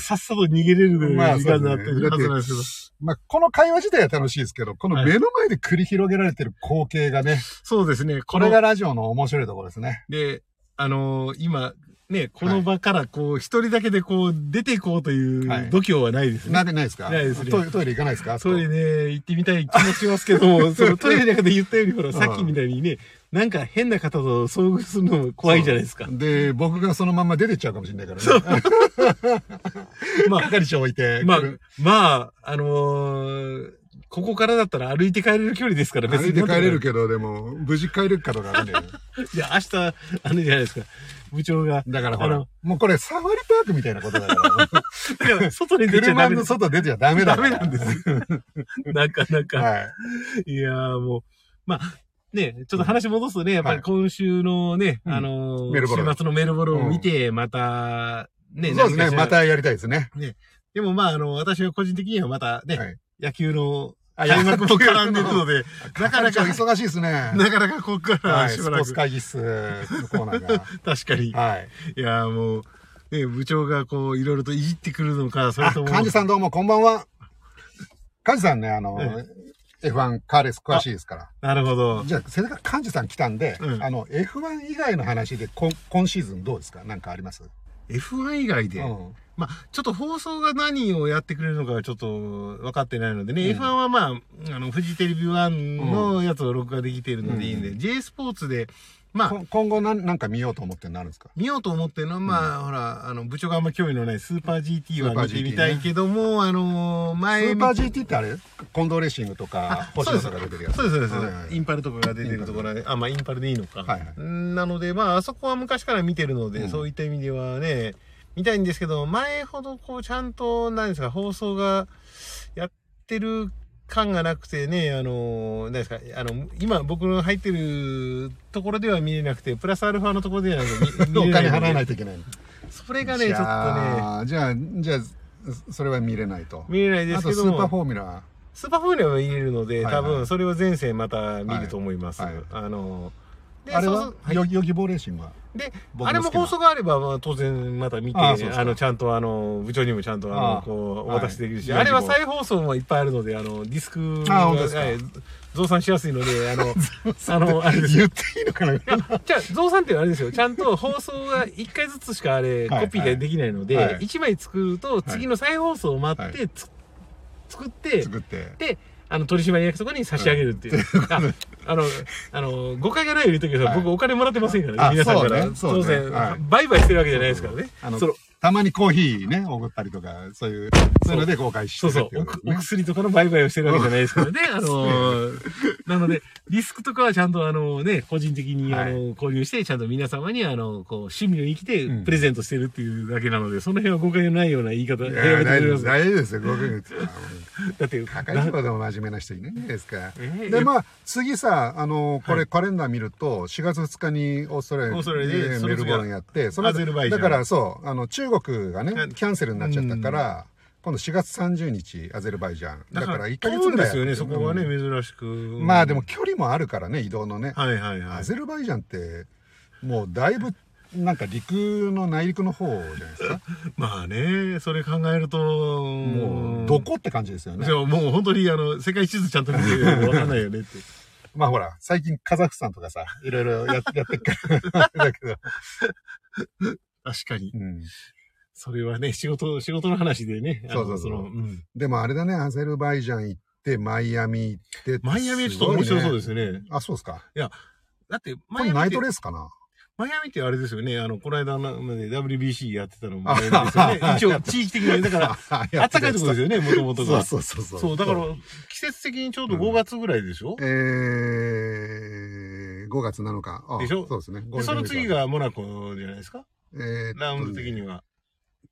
Speaker 1: さっさと逃げれる
Speaker 2: まあ
Speaker 1: 時間になってるはずなんですけど。
Speaker 2: まあ、この会話自体は楽しいですけど、この目の前で繰り広げられてる光景がね、
Speaker 1: そうですね。
Speaker 2: これがラジオの面白いところですね。
Speaker 1: で、あのー今、ね、この場からこう、一人だけでこう、出ていこうとい
Speaker 2: はいう
Speaker 1: 度胸はないですね。
Speaker 2: なんでないですか？
Speaker 1: ないですね
Speaker 2: トイレトイレ行かないですか？
Speaker 1: トイレね、行ってみたい気もしますけども、そのトイレの中で言ったよりほら、さっきみたいにね、なんか変な方と遭遇するのも怖いじゃないですか。
Speaker 2: で、僕がそのまま出てっちゃうかもしれないからね。(laughs) (laughs)
Speaker 1: まあ、
Speaker 2: 係長置いて、
Speaker 1: まあまあ、あのーここからだったら歩いて帰れる距離ですから、
Speaker 2: 歩いて帰れる
Speaker 1: け
Speaker 2: けど、でも、無事帰れるかどうかわかんないよ。
Speaker 1: ど。(laughs) いや、明日、あのじゃないですか。部長が、
Speaker 2: だからほら
Speaker 1: あの、
Speaker 2: もうこれサファリパークみたいなことだから。
Speaker 1: だから外に出ちゃダ
Speaker 2: 車の
Speaker 1: メです。
Speaker 2: 外出ちゃダメだ。
Speaker 1: ダメなんですよ。なかなか。
Speaker 2: はい。
Speaker 1: いやーもう、まあ、ね、ちょっと話戻すとね、やっぱり今週のね、
Speaker 2: うん
Speaker 1: あのー
Speaker 2: メルボルン
Speaker 1: 週末のメルボルンを見て、また、ね、
Speaker 2: そうですね。ま。たやりたいですね。
Speaker 1: でもまあ、あの、私は個人的にはまたね、
Speaker 2: はい
Speaker 1: 野球の
Speaker 2: あ
Speaker 1: 開幕も絡んでるので、(laughs) なかなか、
Speaker 2: 忙しいですね。
Speaker 1: なかなかここから
Speaker 2: はい。スポー
Speaker 1: しばらく、
Speaker 2: ツ会議室のコーナーが。(laughs)
Speaker 1: 確かに。
Speaker 2: はい。
Speaker 1: いやーもう、ね、部長がこう、いろいろといじってくるのか、それ
Speaker 2: あ、
Speaker 1: とも、
Speaker 2: 幹事さんどうもこんばんは。幹事さんね、あの
Speaker 1: え、
Speaker 2: F1 カーレース詳しいですから。
Speaker 1: なるほど。
Speaker 2: じゃあ、せっかく幹事さん来たんで、
Speaker 1: うん。
Speaker 2: あの、F1 以外の話で、今今シーズンどうですか？なんかあります
Speaker 1: ？F1 以外で、
Speaker 2: うん。
Speaker 1: まあ、ちょっと放送が何をやってくれるのかはちょっと分かってないのでね、
Speaker 2: うん。
Speaker 1: F1 はまあ、あの、フジテレビ1のやつを録画できているのでいいんで、
Speaker 2: う
Speaker 1: J スポーツで、まあ、
Speaker 2: こ今後なんなんか見ようと思ってるのあるんですか？
Speaker 1: 見ようと思ってるのは、まあ、ほら、あの、部長があんま興味のないスーパー GT は見てみたいけども、あの
Speaker 2: ス
Speaker 1: 前
Speaker 2: ーパー GT ってあれコンドーレーシングとか
Speaker 1: あ、
Speaker 2: 星野とか出てるやつ。
Speaker 1: そうです、そうです、インパルとかが出てるところで、あ、まあ、インパルでいいのか。なので、まあ、あそこは昔から見てるので、
Speaker 2: うん。
Speaker 1: そういった意味ではね、見たいんですけど、前ほど、こう、ちゃんと、何ですか、放送がやってる感がなくてね、あの、何ですか、あの、今僕の入ってるところでは見れなくて、プラスアルファのところでは見 (laughs) 見
Speaker 2: お。金払わないといけないの。
Speaker 1: それがね、ちょっとね、
Speaker 2: あじゃあ、じゃあ、それは見れないと。
Speaker 1: 見れないで
Speaker 2: あ
Speaker 1: すけども。
Speaker 2: とスーパーフォーミュラ
Speaker 1: スーパーフォーミュラは見れるので、
Speaker 2: はいはい
Speaker 1: 多分それを前世また見ると思います。
Speaker 2: はいはい
Speaker 1: あの、で
Speaker 2: あれは？ヨギボーレーシングは？
Speaker 1: で、あれも放送があれば、まあ、当然また見て、あの、ちゃんとあの、部長にもちゃんとあ
Speaker 2: あ
Speaker 1: の、
Speaker 2: あ
Speaker 1: こう、お
Speaker 2: はい。
Speaker 1: 渡しできるし、
Speaker 2: はい
Speaker 1: あれは再放送もいっぱいあるので、あの、ディスクが増産しやすいので、あの、(laughs) あの、あれです。よ。
Speaker 2: 言っていいのかな。
Speaker 1: じゃあ、増産ってあれですよ。ちゃんと放送が1回ずつしかあれ、
Speaker 2: はい
Speaker 1: コピーができないので、
Speaker 2: はい。
Speaker 1: 1枚作ると、次の再放送を待って、つ作って、
Speaker 2: 作って。
Speaker 1: で、あの、取締役とかに差し上げるっていう。ああの、あの、誤解がないように言っとくけど、
Speaker 2: はい。
Speaker 1: 僕お金もらってませんからね、
Speaker 2: あ
Speaker 1: 皆さんから。
Speaker 2: そうね。そうね。
Speaker 1: 当然、
Speaker 2: はい。
Speaker 1: 売買してるわけじゃないですからね。
Speaker 2: あの
Speaker 1: その
Speaker 2: たまにコーヒーねおごったりとかそういうそういうので公開して
Speaker 1: そうそうおく、お薬とかの売買をしてるわけじゃないですからね。(laughs) あのー、(laughs) なので、リスクとかはちゃんとあのね、個人的にあ
Speaker 2: はい。
Speaker 1: の、購入して、ちゃんと皆様にあの、こう、趣味を生きて
Speaker 2: うん。
Speaker 1: プレゼントしてるっていうだけなので、その辺は誤解のないような言い方、
Speaker 2: い
Speaker 1: やめてく
Speaker 2: や大丈夫
Speaker 1: れます。
Speaker 2: 大丈夫ですよ。ごめん
Speaker 1: だって、
Speaker 2: 高いところでも真面目な人いないんですか
Speaker 1: えー
Speaker 2: でまあ次さあのこ
Speaker 1: はい。
Speaker 2: れカレンダー見ると4月2日にオーストラリア
Speaker 1: で
Speaker 2: メルボルンやってその
Speaker 1: アゼルバイジャン。
Speaker 2: だからそうあの中国がね
Speaker 1: はい
Speaker 2: キャンセルになっちゃったから今度4月30日アゼルバイジャン。だから1ヶ月ぐらい。
Speaker 1: ですよね、そこはね、
Speaker 2: うん。
Speaker 1: 珍しく。
Speaker 2: まあでも、距離もあるからね移動のね。
Speaker 1: はいはいはい。
Speaker 2: ア。ゼルバイジャンってもうだいぶなんか陸の内陸の方じゃないですか？(laughs)
Speaker 1: まあね、それ考えると、
Speaker 2: もうどこって感じですよね。
Speaker 1: でももう本当にあの、世界地図ちゃんと見てわかんないよねって。(laughs)
Speaker 2: まあほら最近カザフスタンとかさいろいろややってっから。(laughs) だけど、
Speaker 1: 確かに。
Speaker 2: うん、
Speaker 1: それはね、仕事、仕事の話でね。
Speaker 2: そうそうそう。
Speaker 1: のん。
Speaker 2: でもあれだねアゼルバイジャン行ってマイアミ行って
Speaker 1: マイアミはちょっと面白そうですすね。
Speaker 2: あそうですか。
Speaker 1: だって、マイアミって
Speaker 2: トレースかな。
Speaker 1: マイアミってあれですよね。あの、この間まで WBC やってたのも
Speaker 2: あ
Speaker 1: マイアミですよね。(laughs) 一応、地域的に、だから、(laughs)
Speaker 2: あ
Speaker 1: あったかいところですよね、もともとが。
Speaker 2: そうそうそう。
Speaker 1: そう、だから、季節的にちょうど5月ぐらいでしょ、
Speaker 2: えー、5月7日。あ
Speaker 1: でしょ？
Speaker 2: そうですね。
Speaker 1: でその次がモナコじゃないですか？
Speaker 2: えー
Speaker 1: ラウンド的には。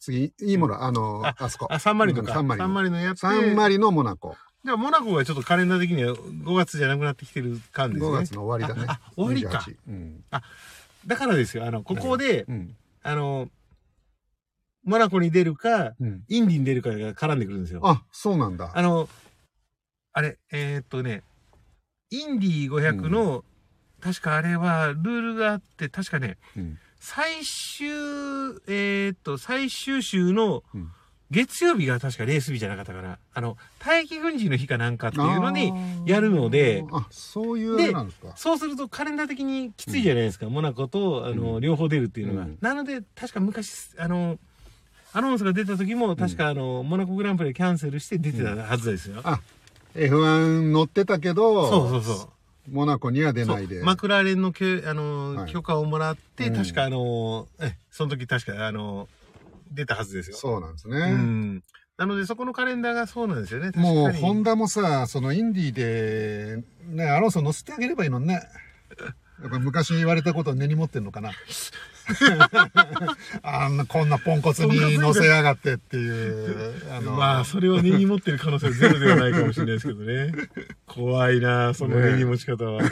Speaker 2: 次いいものあの
Speaker 1: あ
Speaker 2: あそこ。
Speaker 1: あ、サンマリノか。
Speaker 2: サンマリノ
Speaker 1: サンマリノやって。
Speaker 2: サンマリノモナコ。
Speaker 1: じゃあ、モナコがちょっとカレンダー的には5月じゃなくなってきてる感ですね。
Speaker 2: 5月の終わりだね。
Speaker 1: ああ終わりか。
Speaker 2: 28うん。
Speaker 1: だからですよ。あの、ここで、
Speaker 2: うん。
Speaker 1: あの、モナコに出るか、
Speaker 2: うん。
Speaker 1: インディに出るかが絡んでくるんですよ。
Speaker 2: あそうなんだ。
Speaker 1: あの、あれ、えーっとね、インディ500の、確かあれはルールがあって、確かね、
Speaker 2: うん
Speaker 1: 最終、えーっと、最終週の
Speaker 2: うん
Speaker 1: 月曜日が確かレース日じゃなかったかな。あの、大気軍事の日かなんかっていうのに、やるので
Speaker 2: あそういうですか
Speaker 1: そうするとカレンダー的にきついじゃないですか。モナコと、あの、
Speaker 2: うん
Speaker 1: 両方出るっていうのが。
Speaker 2: うん
Speaker 1: なので、確か昔、あの、アナウンスが出た時も、確かあの、モナコグランプリキャンセルして出てたはずですよ。
Speaker 2: あ F1 乗ってたけど
Speaker 1: そうそうそう。
Speaker 2: モナコには出ないで。
Speaker 1: マクラーレンのきょあの、
Speaker 2: はい。
Speaker 1: 許可をもらって、
Speaker 2: うん。
Speaker 1: 確かあの、え、その時確かあの、出たはずですよ。
Speaker 2: そうなんです
Speaker 1: う
Speaker 2: ね、
Speaker 1: ん。なので、そこのカレンダーがそうなんですよね。確かに。
Speaker 2: もうホンダもさそのインディーでねアロンソ乗せてあげればいいのにね。やっぱ昔言われたことを根に持ってんのかなあんなこんなポンコツに乗せやがってっていうあの
Speaker 1: まあ、それを根に持ってる可能性はゼロではないかもしれないですけどね。(laughs) 怖いなその根に持ち方は。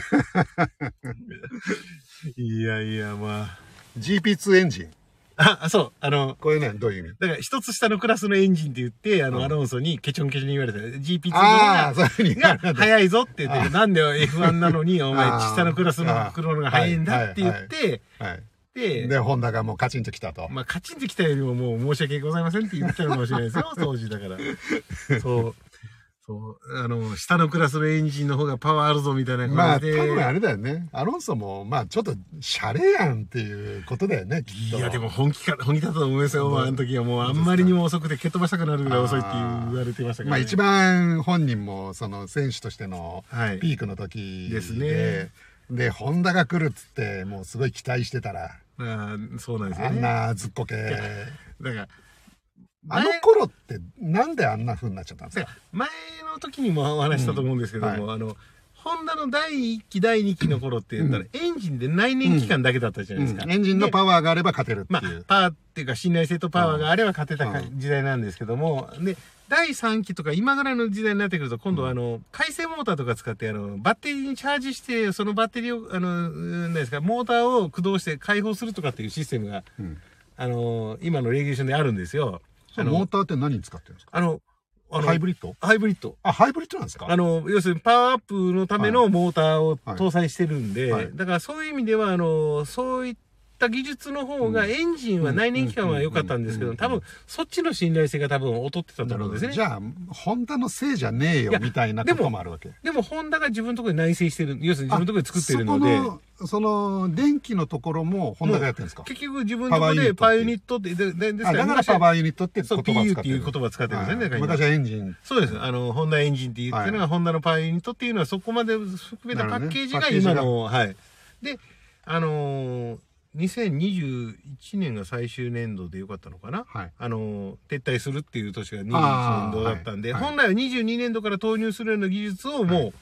Speaker 1: いやいや、まあ。
Speaker 2: GP2 エンジン
Speaker 1: あ、あそう、あの、
Speaker 2: これねどういう意味？
Speaker 1: だから一つ下のクラスのエンジンって言って、あの、
Speaker 2: うん
Speaker 1: アロンソにケチョンケチョンに言われた。GP2 の方
Speaker 2: ああ
Speaker 1: が、が
Speaker 2: れた
Speaker 1: 早いぞって言って、なんで F1 なのに、お前下のクラスの黒のが早いんだって言って、
Speaker 2: はい
Speaker 1: で、
Speaker 2: でホンダがもうカチンときたと
Speaker 1: まあ、カチンときたよりももう申し訳ございませんって言ってたのかもしれないですよ、(laughs) 当時だから。そう。そう。あの、下のクラスのエンジンの方がパワーあるぞみたいな
Speaker 2: まあ多
Speaker 1: 感じで。
Speaker 2: 分あれだよねアロンソもまあちょっとシャレやんっていうことだよねきっと
Speaker 1: いや、でも本気か、本気だったと思いますよ。まあ、あの時はもうあんまりにも遅くて蹴っ飛ばしたくなるぐらい遅いって言われてましたから、ね。
Speaker 2: まあ一番本人もその選手としての
Speaker 1: はい。
Speaker 2: ピークの時で
Speaker 1: ですね
Speaker 2: でホンダが来るっつってもうすごい期待してたら
Speaker 1: あーそうなんです
Speaker 2: あん
Speaker 1: よね。
Speaker 2: なずっこけ。
Speaker 1: だから、
Speaker 2: あの頃ってなんであんな風になっちゃったんですか？
Speaker 1: だから前の時にもお話ししたと思うんですけども、
Speaker 2: うん
Speaker 1: あの、ホンダの第1期、第2期の頃って言ったら、エンジンで内燃期間だけだったじゃないですか。
Speaker 2: うん。エンジンのパワーがあれば勝てるって
Speaker 1: まあ
Speaker 2: いう、、
Speaker 1: パワーっていうか信頼性とパワーがあれば勝てたか
Speaker 2: うん
Speaker 1: 時代なんですけども、で、第3期とか今ぐらいの時代になってくると、今度はあの、回線モーターとか使って、あの、バッテリーにチャージして、そのバッテリーを、あの、なんですか、モーターを駆動して解放するとかっていうシステムが、
Speaker 2: うん。
Speaker 1: あの、今のレギュレーションであるんですよ。あの
Speaker 2: そのモーターって何に使ってるんですか？
Speaker 1: あの、あの
Speaker 2: ハイブリッド？
Speaker 1: ハイブリッド。
Speaker 2: あ、ハイブリッドなんですか？
Speaker 1: あの、要するにパワーアップのためのモーターを
Speaker 2: はい。
Speaker 1: 搭載してるんで、
Speaker 2: はい。
Speaker 1: だからそういう意味では、あの、そういった技術の方が、
Speaker 2: うん
Speaker 1: エンジンは内燃機関は良かったんですけど、
Speaker 2: うん
Speaker 1: 多分、そっちの信頼性が多分劣ってたと思うんですね
Speaker 2: じ。ゃあ、ホンダのせいじゃねえよみたいなこともあるわけ。
Speaker 1: でも、ホンダが自分のところで内製してる、要するに自分のところで作ってるので、
Speaker 2: あそこの、電気のところもホンダがやってるんですか？
Speaker 1: 結局自分のところでパワーユニットって、でで
Speaker 2: だからパ
Speaker 1: ー
Speaker 2: ワーユニットって言
Speaker 1: そう、
Speaker 2: 葉を使
Speaker 1: PU
Speaker 2: っる
Speaker 1: ってていう言葉を使ってるんですね。だから今
Speaker 2: 昔はエンジン。
Speaker 1: そうです。あの、ホンダエンジンって言ってるのは、ホンダのパワーユニットっていうのは、そこまで含めたパッケージが今の、はい。で、あのー、2021年が最終年度でよかったのかな？
Speaker 2: はい。
Speaker 1: あのー、撤退するっていう年が21
Speaker 2: あー
Speaker 1: 年度だったんで、
Speaker 2: はい。はい。
Speaker 1: 本来は22年度から投入するような技術をもう、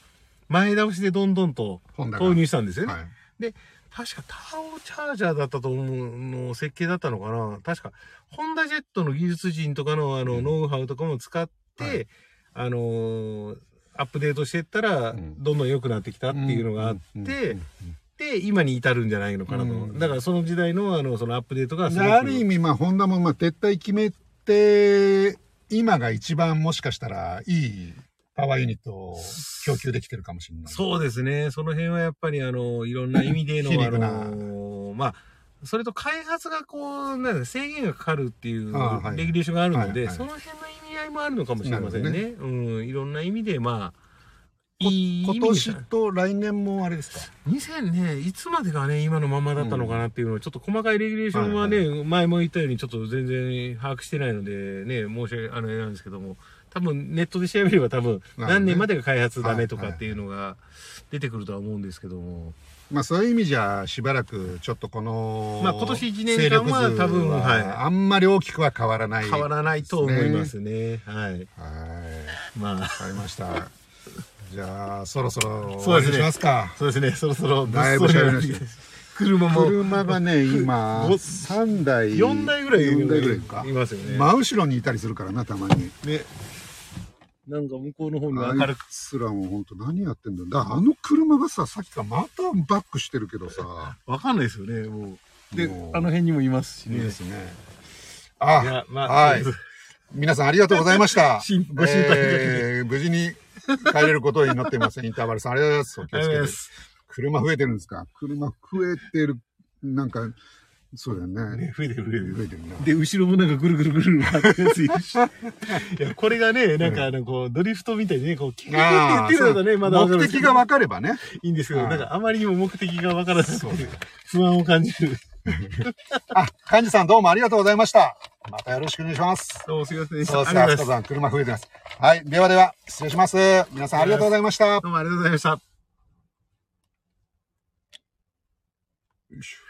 Speaker 1: 前倒しでどんどんと投入したんですよね。
Speaker 2: はい。
Speaker 1: 確かタオチャージャーだったと思うの設計だったのかな？確か、ホンダジェットの技術人とかのあの、
Speaker 2: うん。
Speaker 1: ノウハウとかも使って、
Speaker 2: はい。
Speaker 1: あのーアップデートしていったら、
Speaker 2: うん。
Speaker 1: どんどん良くなってきたっていうのがあって、
Speaker 2: うんうんうん
Speaker 1: で、今に至るんじゃないのかなと。
Speaker 2: うん
Speaker 1: だからその時代のあの、そのアップデートが
Speaker 2: ある意味、まあ、ホンダも、まあ、撤退決めて、今が一番もしかしたらいいパワーユニットを供給できてるかもしれない。
Speaker 1: そうですね。その辺はやっぱりあの、いろんな意味での、あの、まあ、それと開発がこう、なんだ制限がかかるっていうレギュレーションがあるので、
Speaker 2: はいはい
Speaker 1: その辺の意味合いもあるのかもしれませんね。
Speaker 2: なる
Speaker 1: うん、いろんな意味で、まあ、
Speaker 2: こ
Speaker 1: いい
Speaker 2: 今年
Speaker 1: で
Speaker 2: と来年もあれですか
Speaker 1: ？2000ね、いつまでがね、今のままだったのかなっていうのを、ちょっと細かいレギュレーションはね、
Speaker 2: は
Speaker 1: 前も言ったようにちょっと全然把握してないので、ね、申し訳あれなんですけども、多分ネットで調べれば多分何年までが開発ダメとか
Speaker 2: はい
Speaker 1: っていうのが出てくるとは思うんですけども、
Speaker 2: まあそういう意味じゃしばらくちょっとこの、
Speaker 1: まあ今年一年間は多分はい
Speaker 2: あんまり大きくは変わらない。
Speaker 1: 変わらないと思いますね。はい。
Speaker 2: はい。
Speaker 1: まあ、
Speaker 2: わかりました。じゃあ、そろそろ終
Speaker 1: そうですね
Speaker 2: ますか。
Speaker 1: そうですね、そろそろ
Speaker 2: だいぶ喋りました (laughs)
Speaker 1: 車も
Speaker 2: 車がね、今、
Speaker 1: ご
Speaker 2: 3台。
Speaker 1: 4台ぐらい
Speaker 2: 4台ぐらいか
Speaker 1: い。ますよね。
Speaker 2: 真後ろにいたりするからな、たまに。
Speaker 1: ね。なんか向こうの方に明るく。
Speaker 2: つらも本当何やってんだよ。だあの車がさ、さっきからまたバックしてるけどさ。
Speaker 1: わかんないですよね、もう。で、あの辺にもいますしね。
Speaker 2: いいですね。
Speaker 1: い
Speaker 2: あ、
Speaker 1: や、まあ、
Speaker 2: はい皆さんありがとうございました。
Speaker 1: 心 (laughs) ご心配
Speaker 2: えー無事に帰れることを祈っています。インターバルさん、ありがとうございます。お気をつけて。車増えてるんですか？車増えてる。なんか、そうだよね。
Speaker 1: ね、増えてる増えてる。
Speaker 2: 増えてるな。
Speaker 1: で、後ろもなんかぐるぐるぐる回ってるやついるし。(laughs) いや、これがね、なんかあの、こう、ドリフトみたいにね、こう、キューってってるのがね、まだ
Speaker 2: 目的が分かればね。
Speaker 1: いいんですけど、
Speaker 2: はい
Speaker 1: なんかあまりにも目的がわからなく
Speaker 2: そう
Speaker 1: て、不安を感じる。
Speaker 2: あ、幹事さんどうもありがとうございました。またよろしくお願いします。
Speaker 1: どうもすいませんでした。
Speaker 2: そうですね、
Speaker 1: あす。
Speaker 2: さん、車増えてます。はい、ではでは、失礼します。皆さんありがとうございました。
Speaker 1: どうもありがとうございました。
Speaker 2: よいしょ